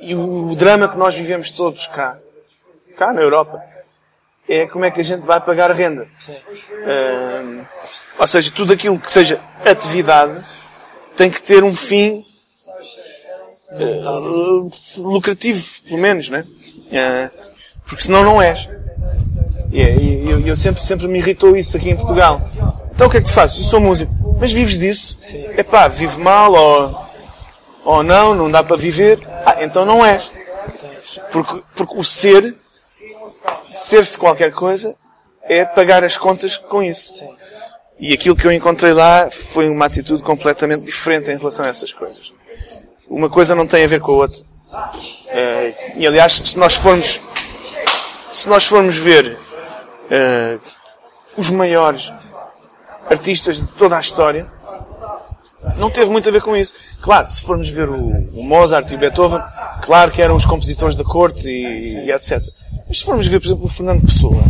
e o, o, drama que nós vivemos todos cá, cá na Europa, é como é que a gente vai pagar renda. Uh, ou seja, tudo aquilo que seja atividade tem que ter um fim lucrativo, pelo menos, né? porque senão não és. E yeah, eu, eu, sempre, sempre me irritou isso aqui em Portugal. Então o que é que tu fazes? Eu sou músico. Mas vives disso? Sim. Epá, vive mal ou, ou não, não dá para viver. Ah, então não és. Porque, porque o ser, ser-se qualquer coisa, é pagar as contas com isso. Sim. E aquilo que eu encontrei lá foi uma atitude completamente diferente em relação a essas coisas. Uma coisa não tem a ver com a outra. Uh, e aliás, se nós formos, se nós formos ver uh, os maiores artistas de toda a história, não teve muito a ver com isso. Claro, se formos ver o, o Mozart e o Beethoven, claro que eram os compositores da corte e, e, etc. Mas se formos ver, por exemplo, o Fernando Pessoa,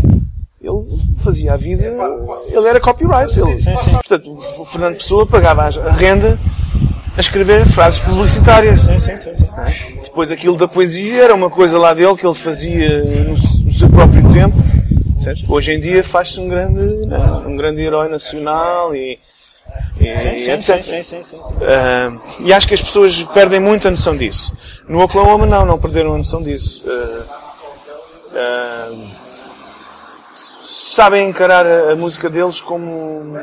ele fazia a vida, ele era copyright. Ele, portanto, o Fernando Pessoa pagava a renda a escrever frases publicitárias. Depois aquilo da poesia era uma coisa lá dele que ele fazia no, no seu próprio tempo Hoje em dia faz-se um grande, não, um grande herói nacional e, e sim, sim, etc. Sim, sim, sim, uh, e acho que as pessoas perdem muito a noção disso. No Oklahoma não, não perderam a noção disso. Uh, uh, sabem encarar a, a, música deles como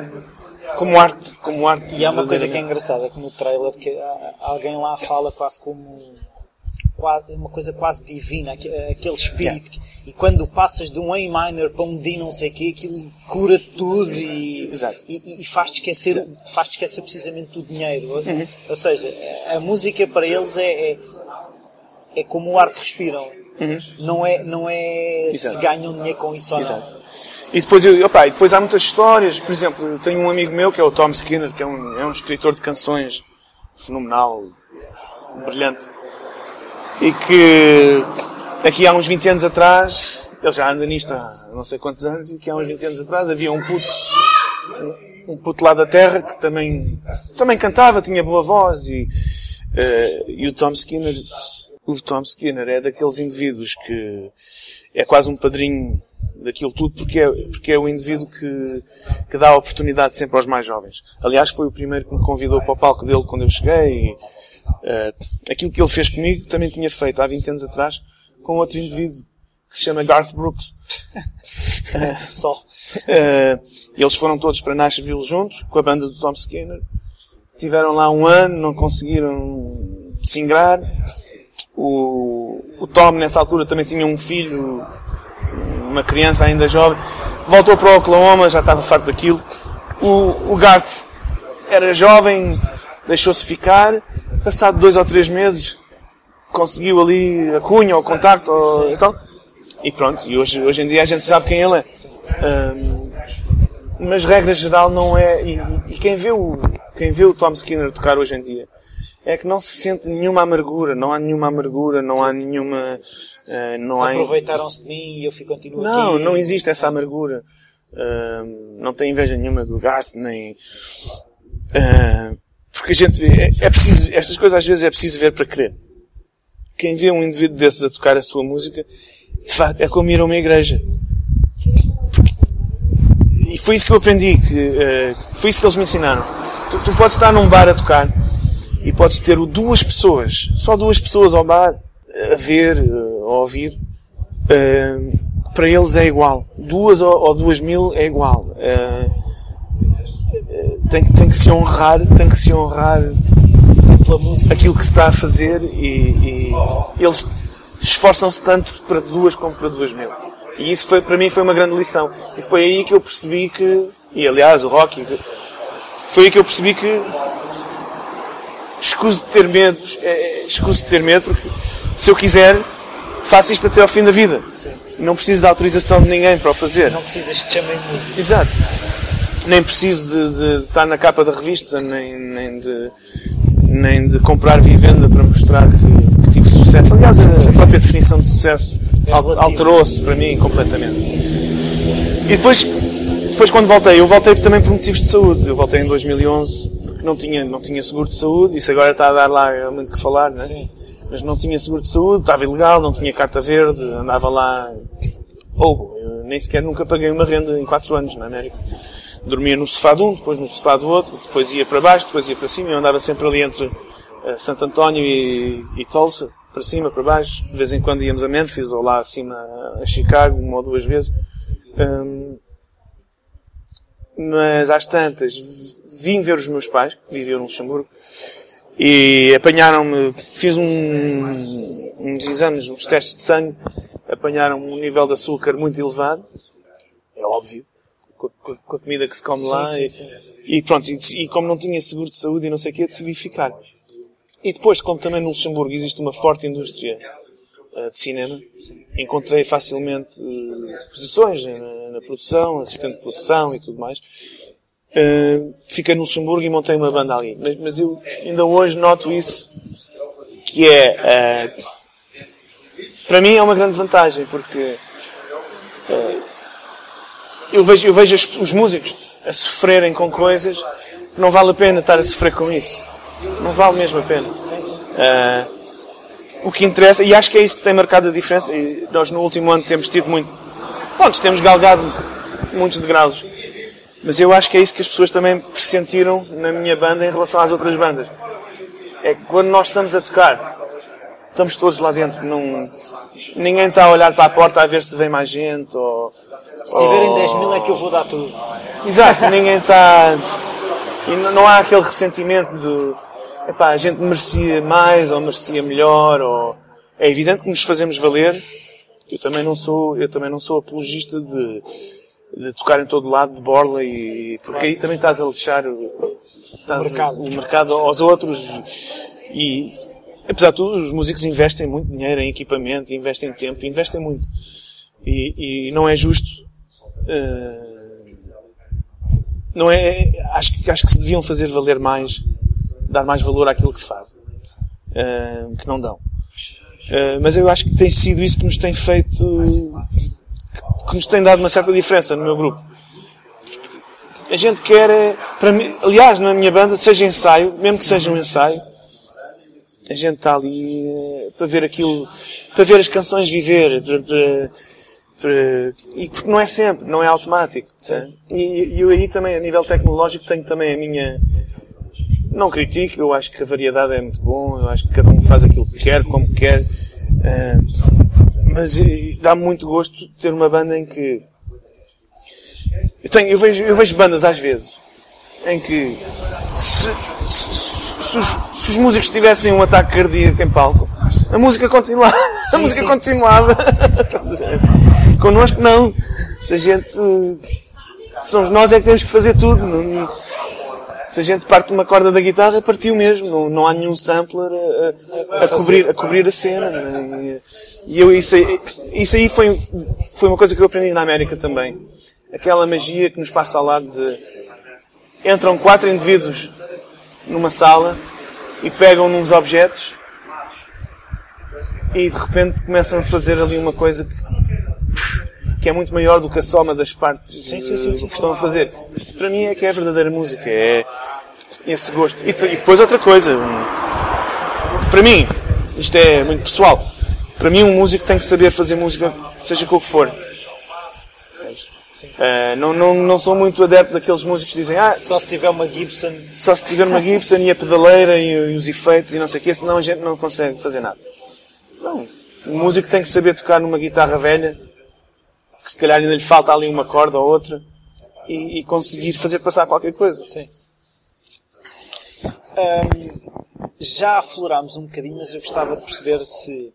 como arte, como arte. E há uma coisa que é engraçada, que no trailer que alguém lá fala quase como uma coisa quase divina, aquele espírito. Yeah. E quando passas de um A minor para um D não sei o quê, aquilo cura tudo e, e, e faz-te esquecer, faz esquecer precisamente do dinheiro. Uhum. Ou seja, a música para eles é, é, é como o ar que respiram. Uhum. Não é, não é se ganham dinheiro com isso ou Exato. E depois, eu, opa, depois há muitas histórias. Por exemplo, eu tenho um amigo meu que é o Tom Skinner, que é um, é um escritor de canções fenomenal, brilhante e que aqui há uns 20 anos atrás, ele já anda nisto há não sei quantos anos, e que há uns 20 anos atrás havia um puto, um puto lá da terra que também, também cantava, tinha boa voz e, uh, e o Tom Skinner, o Tom Skinner é daqueles indivíduos que é quase um padrinho daquilo tudo porque é, porque é o indivíduo que, que dá a oportunidade sempre aos mais jovens. Aliás, foi o primeiro que me convidou para o palco dele quando eu cheguei e, Uh, aquilo que ele fez comigo também tinha feito há 20 anos atrás com outro indivíduo que se chama Garth Brooks. Só. Uh, eles foram todos para Nashville juntos, com a banda do Tom Skinner. Tiveram lá um ano, não conseguiram se ingrar. O, o Tom, nessa altura, também tinha um filho, uma criança ainda jovem. Voltou para o Oklahoma, já estava farto daquilo. O, o Garth era jovem, deixou-se ficar passado dois ou três meses, conseguiu ali a cunha, ou o contacto, ou, e tal. E pronto, e hoje, hoje em dia a gente sabe quem ele é. Um, mas regra geral não é, e, e, quem vê o, quem vê o Tom Skinner tocar hoje em dia, é que não se sente nenhuma amargura, não há nenhuma amargura, não há nenhuma, uh, não. Aproveitaram-se de mim e eu fico continuo não, aqui. Não, não existe essa amargura. Uh, não tem inveja nenhuma do Garth, nem, uh, porque a gente vê, é, é preciso, estas coisas às vezes é preciso ver para crer. quem vê um indivíduo desses a tocar a sua música, de facto, é como ir a uma igreja. E foi isso que eu aprendi, que, uh, foi isso que eles me ensinaram. Tu, tu, podes estar num bar a tocar e podes ter duas pessoas, só duas pessoas ao bar, a ver, uh, a ouvir. Uh, para eles é igual. Duas ou, duas mil é igual. tem, tem que se honrar, tem que se honrar aquilo que se está a fazer e, e eles esforçam-se tanto para duas como para duas mil. E isso foi, para mim foi uma grande lição. E foi aí que eu percebi que, e aliás o Rocky, foi aí que eu percebi que escuso de ter medo, é, é, escuso de ter medo porque se eu quiser faço isto até ao fim da vida. Sim. Não preciso da autorização de ninguém para o fazer. Não precisas de chamar música. Exato. Nem preciso de, de, estar na capa da revista, nem, nem, de, nem de comprar vivenda para mostrar que tive sucesso. Aliás, a, própria definição de sucesso é alterou-se para mim completamente. E depois, depois quando voltei, eu voltei também por motivos de saúde. Eu voltei em 2011 porque não tinha, não tinha seguro de saúde. Isso agora está a dar lá muito que falar, né? Sim. Mas não tinha seguro de saúde, estava ilegal, não tinha carta verde, andava lá. Ou, nem sequer nunca paguei uma renda em 4 anos na América. Dormia no sofá de um, depois no sofá do outro, depois ia para baixo, depois ia para cima. Eu andava sempre ali entre uh, Santo António e, e Tulsa, para cima, para baixo. De vez em quando íamos a Memphis ou lá acima a Chicago, uma ou duas vezes. Um, mas às tantas vim ver os meus pais, que viviam no Luxemburgo, e apanharam-me, fiz um, uns exames, uns testes de sangue, apanharam um nível de açúcar muito elevado, é óbvio, com, com a comida que se come sim, lá, sim, e, sim. e, pronto, e, e, como não tinha seguro de saúde e não sei o quê, decidi ficar. E depois, como também no Luxemburgo existe uma forte indústria de cinema, encontrei facilmente uh, posições na, na, produção, assistente de produção e tudo mais. Uh, fiquei no Luxemburgo e montei uma banda ali. Mas, mas eu ainda hoje noto isso, que é, para mim é uma grande vantagem, porque eu vejo, eu vejo os músicos a sofrerem com coisas que não vale a pena estar a sofrer com isso. Não vale mesmo a pena. Sim, sim. O que interessa, e acho que é isso que tem marcado a diferença, e nós no último ano temos tido muito. Pronto, temos galgado muitos degraus. Mas eu acho que é isso que as pessoas também pressentiram na minha banda em relação às outras bandas. É que quando nós estamos a tocar, estamos todos lá dentro. Não, ninguém está a olhar para a porta a ver se vem mais gente. Ou, se tiverem ou... 10 mil é que eu vou dar tudo. Exato, ninguém está. E não há aquele ressentimento de epá, a gente merecia mais ou merecia melhor ou é evidente que nos fazemos valer. Eu também não sou, eu também não sou apologista de, de tocar em todo lado de borla e porque aí também estás a lixar o, estás, mercado. o mercado aos outros e apesar de tudo os músicos investem muito dinheiro em equipamento, investem tempo, investem muito e, e não é justo uh, não é acho que acho que se deviam fazer valer mais dar mais valor àquilo que fazem, uh, que não dão. Uh, mas eu acho que tem sido isso que nos tem feito, que, que nos tem dado uma certa diferença no meu grupo. A gente quer, é, para mim, aliás, na minha banda, seja ensaio, mesmo que seja um ensaio, a gente está ali uh, para ver aquilo, para ver as canções viver, para, para, para, e porque não é sempre, não é automático. E, e eu aí também, a nível tecnológico, tenho também a minha, não critico, eu acho que a variedade é muito bom, eu acho que cada um faz aquilo que quer, como quer. Uh, mas dá muito gosto ter uma banda em que. Eu, tenho, eu, vejo, eu vejo bandas às vezes em que se, se, se, os, se os, músicos tivessem um ataque cardíaco em palco, a música continuava. Sim, a música sim. continuava. Connosco não. Se a gente. Somos nós é que temos que fazer tudo. Não, se a gente parte uma corda da guitarra, partiu mesmo. Não, não há nenhum sampler a, a, cobrir, a cobrir a cena. Né? E eu, isso aí, isso aí foi, foi uma coisa que eu aprendi na América também. Aquela magia que nos passa ao lado de. Entram quatro indivíduos numa sala e pegam nos objetos e de repente começam a fazer ali uma coisa que que é muito maior do que a soma das partes sim, sim, sim, que estão a fazer. Isso para mim é que é a verdadeira música, é esse gosto. E, e depois outra coisa, para mim, isto é muito pessoal. Para mim, um músico tem que saber fazer música, seja com o que for. Uh, não, não, não sou muito adepto daqueles músicos que dizem ah, só se tiver uma Gibson. Só se tiver uma Gibson e a pedaleira e, e os efeitos e não sei o quê, senão a gente não consegue fazer nada. Não. O músico tem que saber tocar numa guitarra velha, que se calhar ainda lhe falta ali uma corda ou outra, e, e conseguir fazer passar qualquer coisa. Sim. Um, já aflorámos um bocadinho, mas eu gostava de perceber se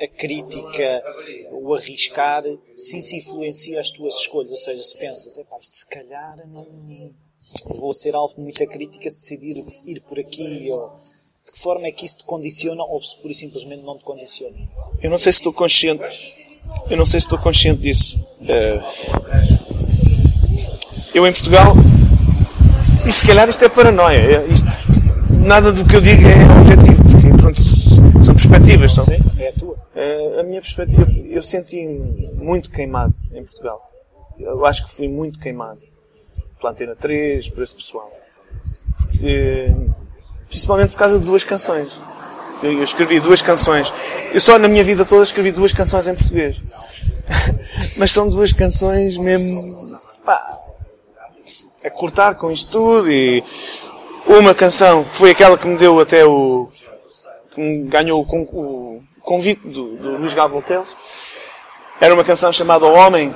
a crítica, o arriscar, se isso influencia as tuas escolhas. Ou seja, se pensas, se calhar não vou ser alvo de muita crítica se decidir ir por aqui, ou de que forma é que isso te condiciona ou se pura e simplesmente não te condiciona? Eu não sei se estou consciente, eu não sei se estou consciente disso. Eh, eu em Portugal, e se calhar isto é paranoia, é, isto, nada do que eu digo é objetivo, porque pronto, são perspectivas. São, Sim, é a tua. Uh, a minha perspectiva, eu, eu senti muito queimado em Portugal. Eu acho que fui muito queimado. Pela Antena 3, por esse pessoal. Porque, principalmente por causa de duas canções. Eu, escrevi duas canções. Eu só na minha vida toda escrevi duas canções em português. Mas são duas canções mesmo, pá, a cortar com isto tudo e uma canção que foi aquela que me deu até o, que me ganhou o, convite do, do Luís Gavoltelos. Era uma canção chamada O Homem,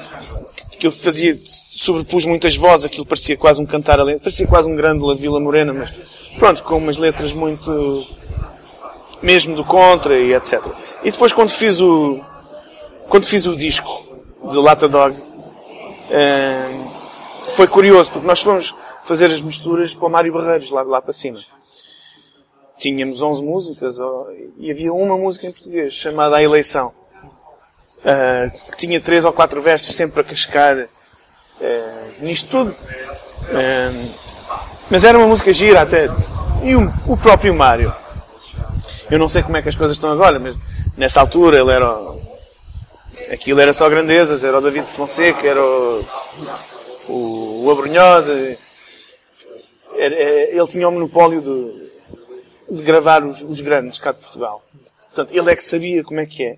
que eu fazia, sobrepus muitas vozes, aquilo parecia quase um cantar além, parecia quase um grande La Vila Morena, mas pronto, com umas letras muito, mesmo do contra e etc. E depois quando fiz o, quando fiz o disco de Lata Dog, hum, foi curioso, porque nós fomos fazer as misturas para o Mário Barreiros, lá, lá para cima tínhamos 11 músicas e havia uma música em português chamada A Eleição, uh, que tinha três ou quatro versos sempre a cascar uh, nisto tudo. Uh, mas era uma música gira até. E o, o, próprio Mário. Eu não sei como é que as coisas estão agora, mas nessa altura ele era. Aquilo era só grandezas, era o David Fonseca, era o, o, o Abrunhosa. ele tinha o monopólio do, de gravar os, os grandes cá de Portugal. Portanto, ele é que sabia como é que é.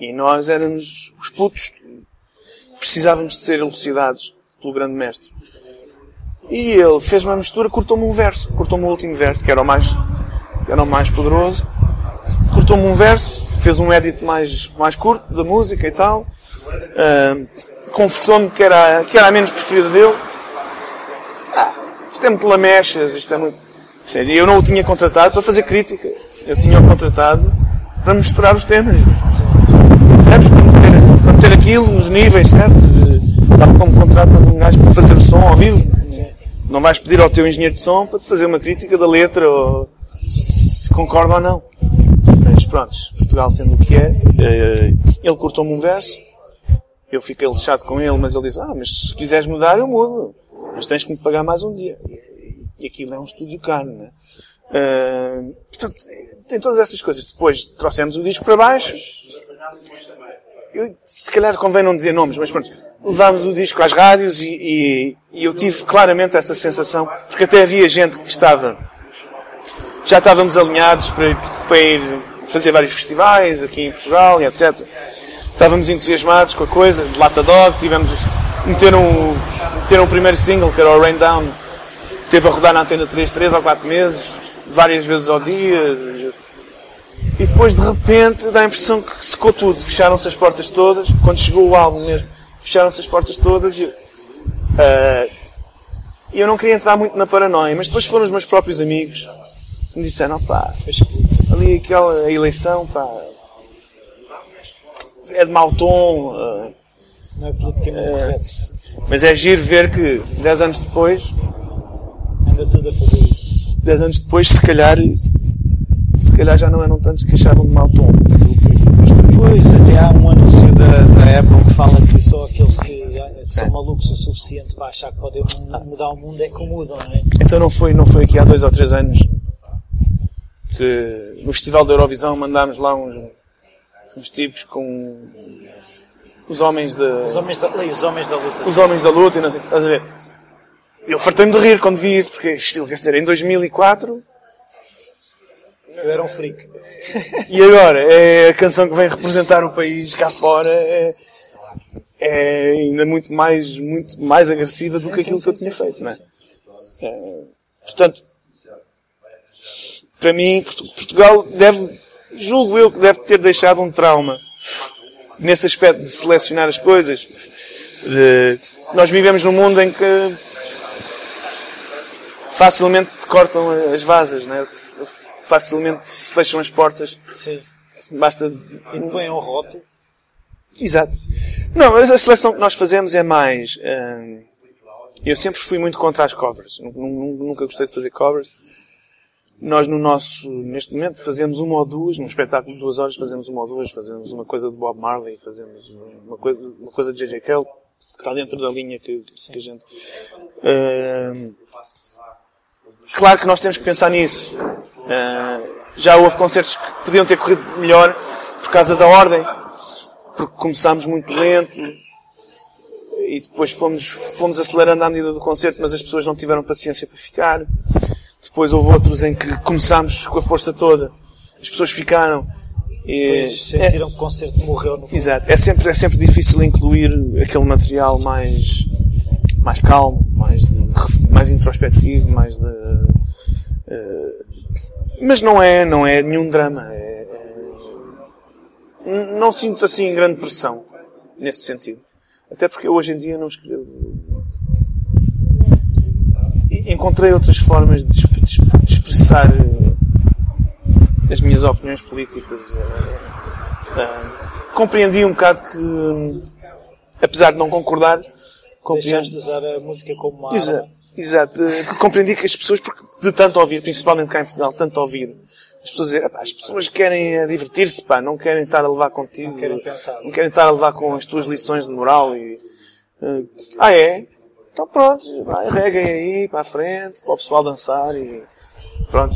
E nós éramos os putos que precisávamos de ser elucidados pelo grande mestre. E ele fez uma mistura, cortou-me um verso, cortou-me o último verso, que era o mais, era o mais poderoso. Cortou-me um verso, fez um edit mais, mais curto da música e tal. Uh, confessou-me que era, que era a menos preferida dele. Ah, isto é muito lamechas, isto é muito Sério, eu não o tinha contratado para fazer crítica. Eu tinha-o contratado para misturar os temas. Percebes? Para meter aquilo nos níveis, certo? Tal como contratas um gajo para fazer o som ao vivo. Não vais pedir ao teu engenheiro de som para te fazer uma crítica da letra ou se concorda ou não. Mas pronto, Portugal sendo o que é, eh, ele cortou-me um verso, eu fiquei lixado com ele, mas ele disse, ah, mas se quiseres mudar eu mudo, mas tens que me pagar mais um dia. E aquilo é um estúdio caro, né? Uh, portanto, tem todas essas coisas. Depois trouxemos o disco para baixo. Eu, se calhar convém não dizer nomes, mas pronto. Levámos o disco às rádios e, e, e eu tive claramente essa sensação, porque até havia gente que estava, já estávamos alinhados para, para ir fazer vários festivais aqui em Portugal e etc. Estávamos entusiasmados com a coisa, de Lata Dog, tivemos, meteram, meteram o primeiro single, que era o Rain Down, Teve a rodar na antena 3, 3 ou 4 meses, várias vezes ao dia. E depois, de repente, dá a impressão que secou tudo. Fecharam-se as portas todas. Quando chegou o álbum mesmo, fecharam-se as portas todas. E, uh, eu não queria entrar muito na paranoia, mas depois foram os meus próprios amigos me disseram: pá, ali aquela eleição, pá, é de mau tom. Uh, não é politicamente uh, correto. Mas é giro ver que 10 anos depois anda tudo a fazer isso. Dez anos depois, se calhar, se calhar já não eram tantos que achavam de mau tom. Pois, até há um anúncio da, da Apple que fala que só aqueles que, que são é. malucos o suficiente para achar que podem mudar o mundo é que mudam, não é? Então não foi, não foi aqui há dois ou três anos que no Festival da Eurovisão mandámos lá uns, uns tipos com os homens da. Os homens da, os homens da luta. Os homens da luta, estás a ver? Eu fartei-me de rir quando vi isso, porque isto, quer dizer, em 2004, Eu era um freak. E agora, é a canção que vem representar o país cá fora, é, é ainda muito mais, muito mais agressiva do que aquilo que eu tinha feito, não é? É, Portanto, para mim, Portu- Portugal deve, julgo eu que deve ter deixado um trauma nesse aspecto de selecionar as coisas. De- nós vivemos num mundo em que facilmente te cortam as vasas, né? facilmente se fecham as portas. Sim. Basta. E põem um rótulo. Exato. Não, a seleção que nós fazemos é mais. hum, eu sempre fui muito contra as covers. Nu- nu- Nunca gostei de fazer covers. Nós, no nosso, neste momento, fazemos uma ou duas, num espetáculo de duas horas, fazemos uma ou duas, fazemos uma coisa de Bob Marley, fazemos uma coisa, uma coisa de J.J. Cale, que está dentro da linha que, que a gente. Hum, claro que nós temos que pensar nisso. Ah, já houve concertos que podiam ter corrido melhor por causa da ordem, porque começámos muito lento e depois fomos, fomos acelerando à medida do concerto, mas as pessoas não tiveram paciência para ficar. Depois houve outros em que começámos com a força toda, as pessoas ficaram. E, Depois é, sentiram que o concerto morreu no fundo. Exato. É sempre, é sempre difícil incluir aquele material mais, mais calmo, mais, de- mais introspectivo, mais de, eh, mas não é, não é nenhum drama. É, não sinto assim grande pressão nesse sentido. Até porque eu hoje em dia não escrevo. Encontrei outras formas de, exp- de exp- de expressar eh, as minhas opiniões políticas. eh, ah, compreendi um bocado que, apesar de não concordar, Deixaste compreendi. de usar a música como uma Exato, exato. Eh, compreendi que as pessoas, porque de tanto ouvir, principalmente cá em Portugal, tanto ouvir, as pessoas dizem, "Epá, as pessoas querem eh, divertir-se, pá, não querem estar a levar contigo, Não querem pensar. não querem estar a levar com as tuas lições de moral e, eh, ah é? Então pronto, vai, reguem aí, para a frente, para o pessoal dançar e pronto.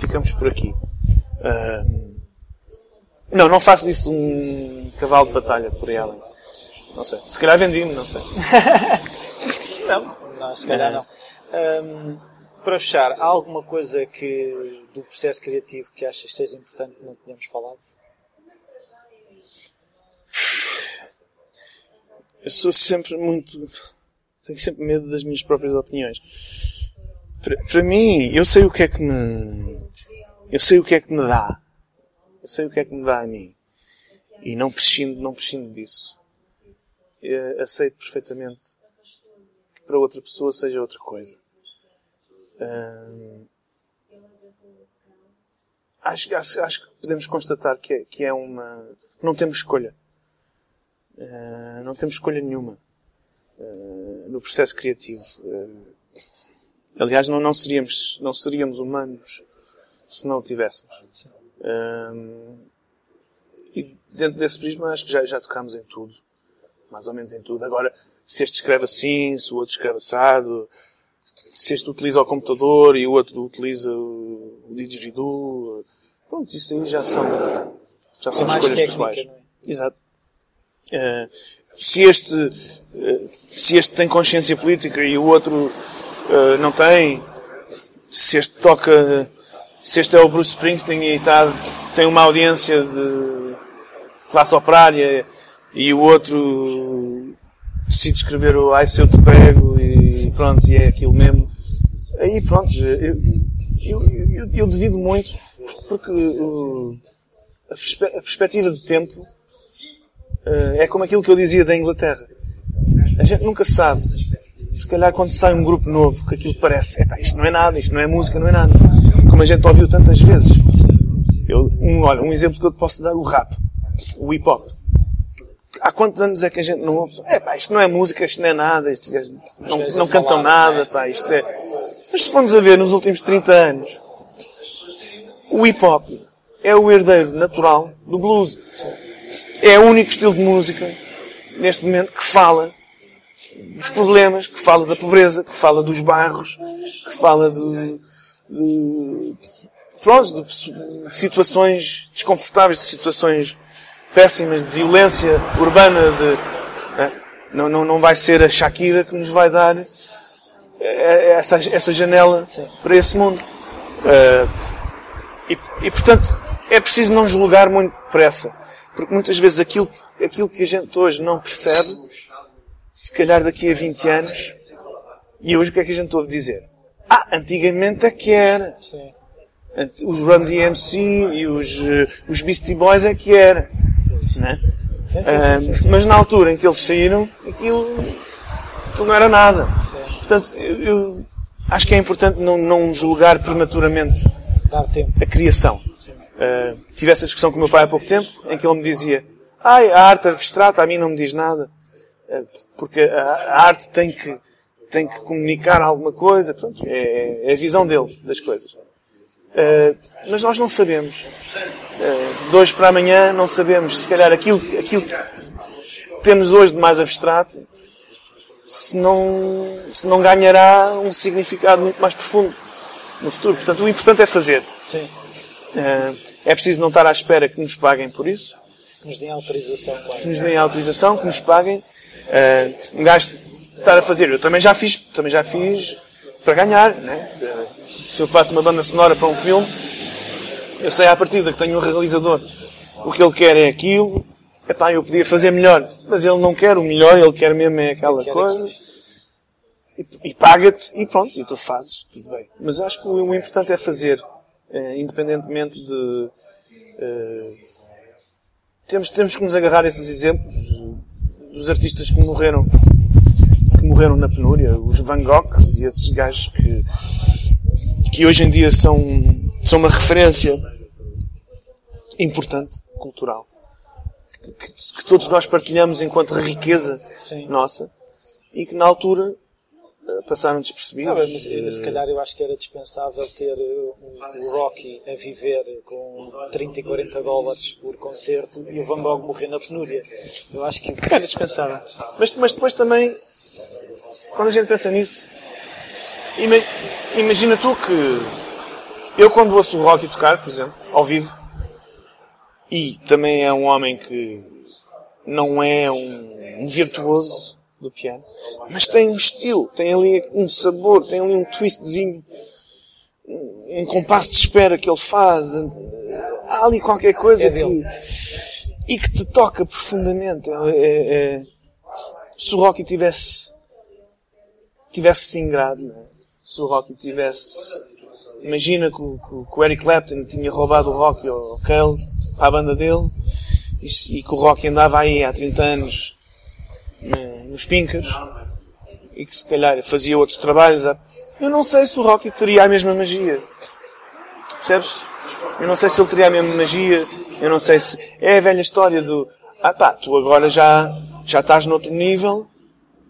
Ficamos por aqui. Ah, não, não faço disso um cavalo de batalha por aí além. Não sei. Se calhar vendi-me, não sei. Não, não, se calhar não. Hum, para fechar, há alguma coisa que do processo criativo que achas seja importante que não tenhamos falado? Eu sou sempre muito. Tenho sempre medo das minhas próprias opiniões. Para, para mim, eu sei o que é que me. Eu sei o que é que me dá. Eu sei o que é que me dá a mim. E não prescindo, não prescindo disso. Eu aceito perfeitamente que para outra pessoa seja outra coisa. Hum, acho, acho, acho que podemos constatar que é, que é uma. Não temos escolha. Uh, não temos escolha nenhuma uh, no processo criativo. Uh, aliás, não, não, seríamos, não seríamos humanos se não o tivéssemos. E dentro desse prisma acho que já, já tocámos em tudo. Mais ou menos em tudo. Agora, se este escreve assim, se o outro escreve assado, se este utiliza o computador e o outro utiliza o, didgeridoo, pronto, isso aí já são, já são É escolhas técnica, pessoais. é? Exato. Uh, se este, uh, se este tem consciência política e o outro uh, não tem, se este toca, se este é o Bruce Springsteen e está, tem uma audiência de classe operária e o outro decide escrever o Ai se eu te pego e pronto, e é aquilo mesmo. Aí pronto, eu, eu, eu, eu devido muito porque uh, a, perspe a perspectiva de tempo Uh, é como aquilo que eu dizia da Inglaterra. A gente nunca sabe. Se calhar quando sai um grupo novo, que aquilo parece, epá, isto não é nada, isto não é música, não é nada. Como a gente ouviu tantas vezes. Eu, um, olha, um exemplo que eu te posso dar, o rap. O hip hop. Há quantos anos é que a gente não ouve? Epá, isto não é música, isto não é nada, estes gajos não, cantam falar, nada, pá, isto é... Mas se formos a ver nos últimos 30 anos, o hip hop é o herdeiro natural do blues é o único estilo de música, neste momento, que fala dos problemas, que fala da pobreza, que fala dos bairros, que fala de, de, pronto, de situações desconfortáveis, de situações péssimas, de violência urbana, de, é? não, não, não vai ser a Shakira que nos vai dar essa, essa janela Sim. para esse mundo. Uh, e, e, portanto, é preciso não julgar muito depressa. Porque muitas vezes aquilo, aquilo que a gente hoje não percebe, se calhar daqui a 20 anos, e hoje o que é que a gente ouve dizer? Ah, antigamente é que era. Sim. Os Run DMC e os, os Beastie Boys é que era. Né? Sim, sim, sim, mas na altura em que eles saíram, aquilo, aquilo não era nada. Portanto, eu, eu, acho que é importante não, não julgar prematuramente a criação. Uh, tive essa discussão com o meu pai há pouco tempo, em que ele me dizia, ai, a arte abstrata a mim não me diz nada, uh, porque a, a, arte tem que, tem que comunicar alguma coisa, portanto, é, é a visão dele das coisas. Uh, mas nós não sabemos. Uh, de hoje para amanhã não sabemos, se calhar, aquilo, aquilo que temos hoje de mais abstrato, se não, se não ganhará um significado muito mais profundo no futuro. Portanto, o importante é fazer. Sim. Uh, é preciso não estar à espera que nos paguem por isso. Que nos deem autorização, quase. Que nos deem autorização, que nos paguem. Uh, um gajo estar a fazer. Eu também já fiz, também já fiz para ganhar, né? Se eu faço uma banda sonora para um filme, eu sei à partida que tenho um realizador. O que ele quer é aquilo. Epá, eu podia fazer melhor. Mas ele não quer o melhor, ele quer mesmo é aquela coisa. E, e paga-te e pronto, e tu fazes, tudo bem. Mas acho que o, o importante é fazer, eh, independentemente de. Eh, temos, temos que nos agarrar a esses exemplos dos artistas que morreram que morreram na penúria, os Van Goghs e esses gajos que, que hoje em dia são, são uma referência importante, cultural, que, que todos nós partilhamos enquanto riqueza Sim. nossa e que na altura eh, passaram despercebidos. Não, mas eh, se calhar eu acho que era dispensável ter eh, o Rocky a viver com 30 e 40 dólares por concerto e o Van Gogh morrer na penúria. Eu acho que era dispensável. Mas, mas depois também, quando a gente pensa nisso, imagina tu que eu quando ouço o Rocky tocar, por exemplo, ao vivo, e também é um homem que não é um, um virtuoso do piano, mas tem um estilo, tem ali um sabor, tem ali um twistzinho, um compasso de espera que ele faz. Há ali qualquer coisa é que, e que te toca profundamente. É, é, é se o Rocky tivesse tivesse singrado, é? se o Rocky tivesse imagina que o, que o Eric Clapton tinha roubado o Rocky ao Cale para a banda dele e, e que o Rocky andava aí há 30 anos né, nos Pinkers e que se calhar fazia outros trabalhos. Eu não sei se o Rocky teria a mesma magia. Percebes? Eu não sei se ele teria a mesma magia. Eu não sei se. É a velha história do. Ah pá, tu agora já, já estás noutro nível.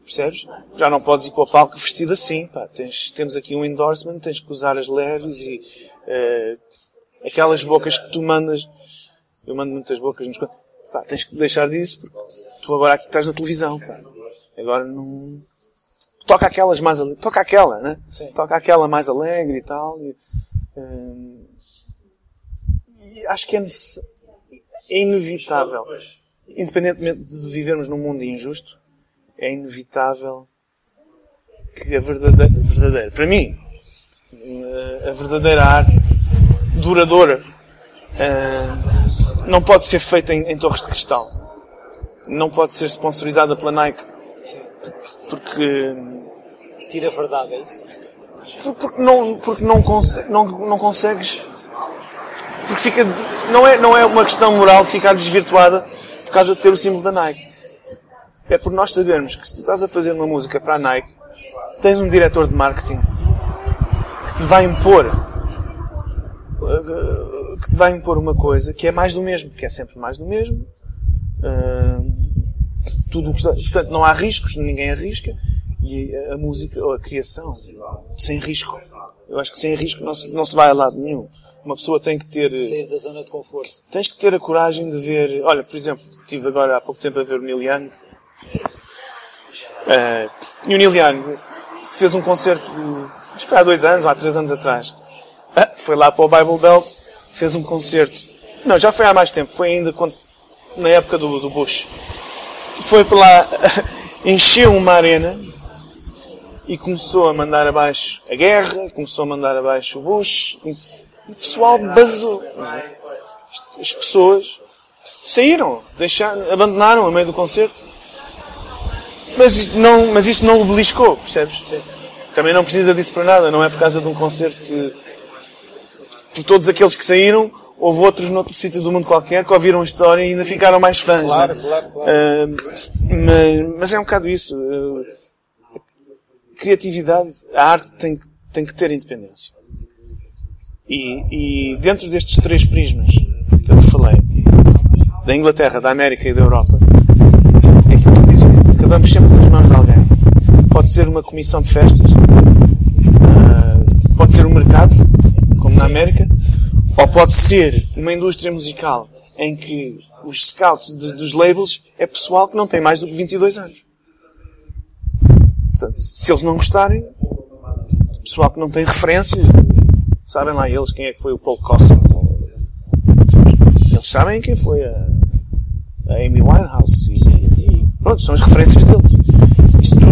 Percebes? Já não podes ir para o palco vestido assim. Pá, tens, temos aqui um endorsement, tens que usar as leves e. Uh, aquelas bocas que tu mandas eu mando muitas bocas nos pá, tens que deixar disso porque tu agora aqui estás na televisão, pá. Agora não. Toca aquelas mais alegre. Toca aquela, né? Sim. Toca aquela mais alegre e tal. E, hum, e acho que é, é inevitável. Independentemente de vivermos num mundo injusto, é inevitável que a verdadeira, verdadeira para mim, a verdadeira arte duradoura uh, não pode ser feita em, em, torres de cristal. Não pode ser sponsorizada pela Nike. Porque. Tira a verdade, é isso? Porque não, porque não, consegue, não, não consegues. Porque fica. Não é, não é uma questão moral ficar desvirtuada por causa de ter o símbolo da Nike. É por nós sabermos que se tu estás a fazer uma música para a Nike, tens um diretor de marketing que te vai impor que te vai impor uma coisa que é mais do mesmo, que é sempre mais do mesmo. Uh, tudo que portanto, não há riscos, ninguém arrisca. E a, a música, ou a criação, sem risco. Eu acho que sem risco não se, não se vai a lado nenhum. Uma pessoa tem que ter. Sair da zona de conforto. Tens que ter a coragem de ver. Olha, por exemplo, estive agora há pouco tempo a ver o Neil Young. Uh, e o Neil Young fez um concerto, que foi há dois anos ou há três anos atrás. Uh, foi lá para o Bible Belt fez um concerto. Não, já foi há mais tempo. Foi ainda quando, na época do, do Bush. Foi para lá, encheu uma arena e começou a mandar abaixo a guerra, começou a mandar abaixo o Bush. O pessoal basou. As pessoas saíram, deixaram, abandonaram a meio do concerto. Mas não, mas isto não o beliscou, percebes? Sim. Também não precisa disso para nada, não é por causa de um concerto que. Por todos aqueles que saíram, houve outros noutro sítio do mundo qualquer que ouviram a história e ainda ficaram mais fãs. Claro, né? claro, claro. Uh, mas, mas, é um bocado isso. Uh, criatividade, a arte tem, tem que ter independência. E, e dentro destes três prismas que eu te falei, da Inglaterra, da América e da Europa, é que acabamos sempre nas mãos de alguém. Pode ser uma comissão de festas, uh, pode ser um mercado, como na América, ou pode ser uma indústria musical em que os scouts de, dos labels é pessoal que não tem mais do que 22 anos. Portanto, se eles não gostarem, pessoal que não tem referências, sabem lá eles quem é que foi o Paul Costa. Eles sabem quem foi a, a Amy Winehouse. E, e, pronto, são as referências deles.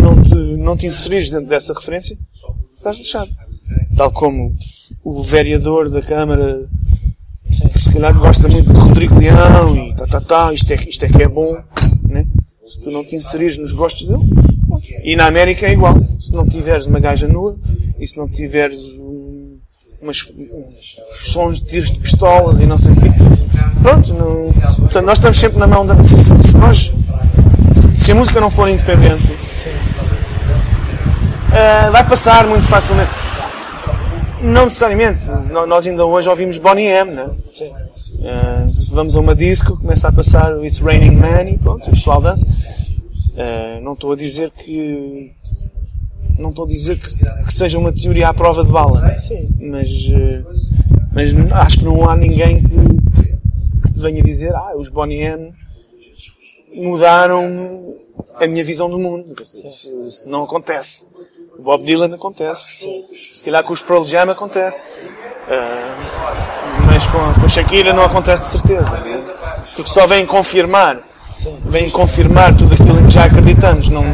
Não te, não te inserires dentro dessa referência, estás lixado. Tal como o vereador da Câmara, que se calhar gosta muito de Rodrigo Leão e tá, tá, tá, isto é, isto é que é bom, né? Se tu não te inserires nos gostos deles, e na América é igual. Se não tiveres uma gaja nua, e se não tiveres um, umas, uns sons de tiros de pistolas e não sei o quê, pronto, não, portanto, nós estamos sempre na mão da. Se, nós, se a música não for independente, uh, vai passar muito facilmente. Não necessariamente. Nós ainda hoje ouvimos Bonnie M, né? Uh, vamos a uma disco, começa a passar o It's Raining Man e pronto, o pessoal dança. Uh, não estou a dizer que. Não estou a dizer que, que, seja uma teoria à prova de bala. Sim. Mas, mas acho que não há ninguém que, que te venha dizer ah, os Bonnie M mudaram a minha visão do mundo. Isso, isso, não acontece. O Bob Dylan acontece. Se calhar com os Pearl Jam acontece. Uh, mas com com Shakira não acontece de certeza. Porque só vem confirmar vem confirmar tudo aquilo em que já acreditamos, não,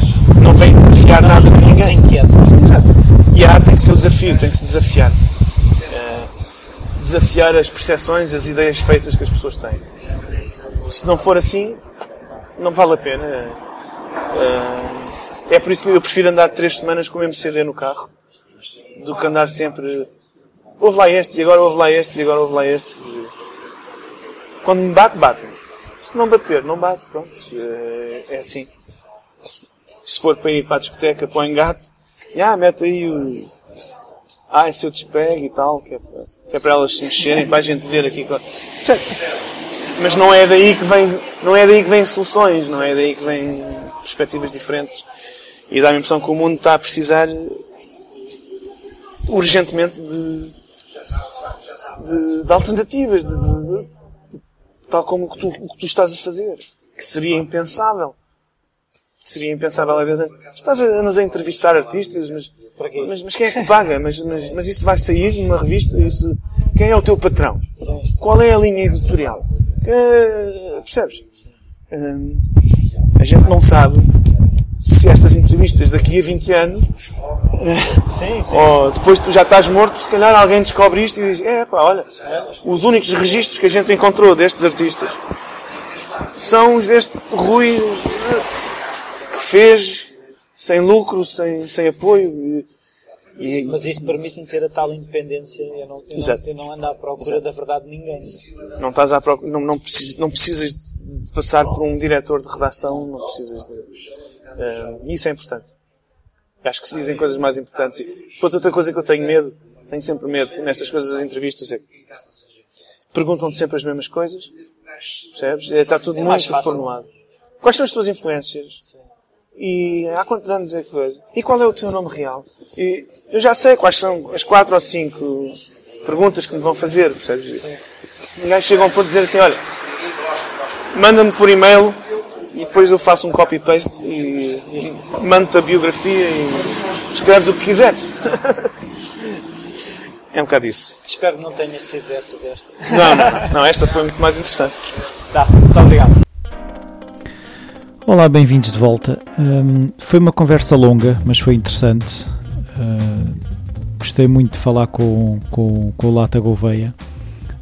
não vem desafiar nada de ninguém. Exato. E a arte tem que ser o desafio, tem que se desafiar. Uh, desafiar as percepções, as ideias feitas que as pessoas têm. Se não for assim, não vale a pena. Uh, é por isso que eu prefiro andar três semanas com o mesmo CD no carro do que andar sempre. Houve lá este, e agora houve lá este, e agora houve lá este. Quando me bate, bate. -me. Se não bater, não bate, pronto. É, é assim. Se for para ir para a discoteca, para o engate, ah, mete aí o. Ah, se eu te pego e tal, que é, para, que é para elas se mexerem, para a gente ver aqui. Mas não é daí que vem, não é daí que vêm soluções, não é daí que vêm perspectivas diferentes. E dá a impressão que o mundo está a precisar urgentemente de, de, de alternativas, de, de, tal como o que tu, o que tu estás a fazer, que seria impensável. Seria impensável há 10 anos. Estás a, andas a entrevistar artistas, mas, mas, mas, quem é que te paga? Mas, mas, mas isso vai sair numa revista? Isso, quem é o teu patrão? Qual é a linha editorial? Que, percebes? Hum, a gente não sabe se estas entrevistas daqui a 20 anos, sim, sim. ou depois tu já estás morto, se calhar alguém descobre isto e diz, é pá, olha, os únicos registros que a gente encontrou destes artistas são os deste Rui que fez sem lucro, sem, sem apoio. E, Mas isso permite-me ter a tal independência. Eu não, eu não, eu não ando à procura Exato. da verdade de ninguém. Não estás à procura, não, não, precisas, não precisas de passar por um diretor de redação, não precisas de Uh, isso é importante. Acho que se dizem coisas mais importantes. E depois outra coisa que eu tenho medo, tenho sempre medo nestas coisas das entrevistas é que perguntam-te sempre as mesmas coisas. Percebes? É, está tudo é muito formulado. Quais são as tuas influências? E há quantos anos é que coisa? E qual é o teu nome real? E eu já sei quais são as quatro ou cinco perguntas que me vão fazer, percebes? Ninguém chega a um ponto de dizer assim, olha, manda-me por e-mail e depois eu faço um copy-paste e, e mando-te a biografia e escreves o que quiseres. é um bocado isso. Espero que não tenha sido dessas esta. Não, não, não, esta foi muito mais interessante. Tá, muito obrigado. Olá, bem-vindos de volta. Um, foi uma conversa longa, mas foi interessante. Uh, gostei muito de falar com, com, com o Lata Gouveia.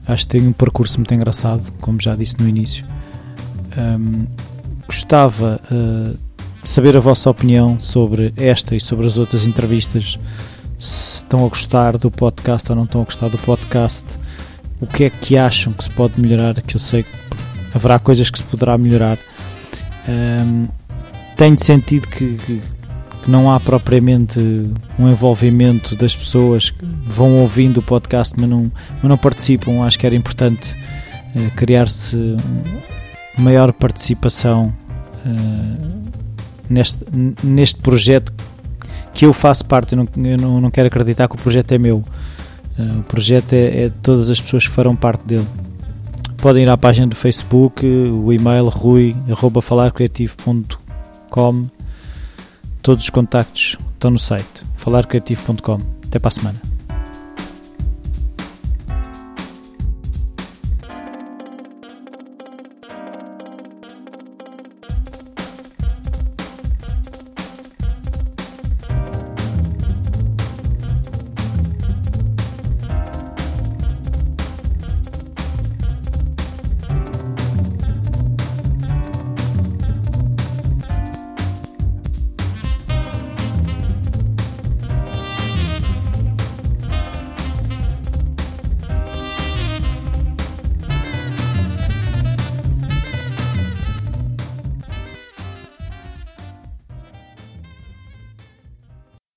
Acho que tem um percurso muito engraçado, como já disse no início. Um, gostava uh, de saber a vossa opinião sobre esta e sobre as outras entrevistas. Se estão a gostar do podcast ou não estão a gostar do podcast. O que é que acham que se pode melhorar? Que eu sei que haverá coisas que se poderá melhorar um, tenho sentido que, que, que, não há propriamente um envolvimento das pessoas que vão ouvindo o podcast, mas não, mas não participam. Acho que era importante uh, criar-se maior participação neste, neste projeto que eu faço parte. Eu não, eu não, não quero acreditar que o projeto é meu. Uh, o projeto é, é de todas as pessoas que farão parte dele podem ir à página do Facebook, o e-mail rui.falarcreativo.com. Todos os contactos estão no site falarcreativo.com. Até para a semana.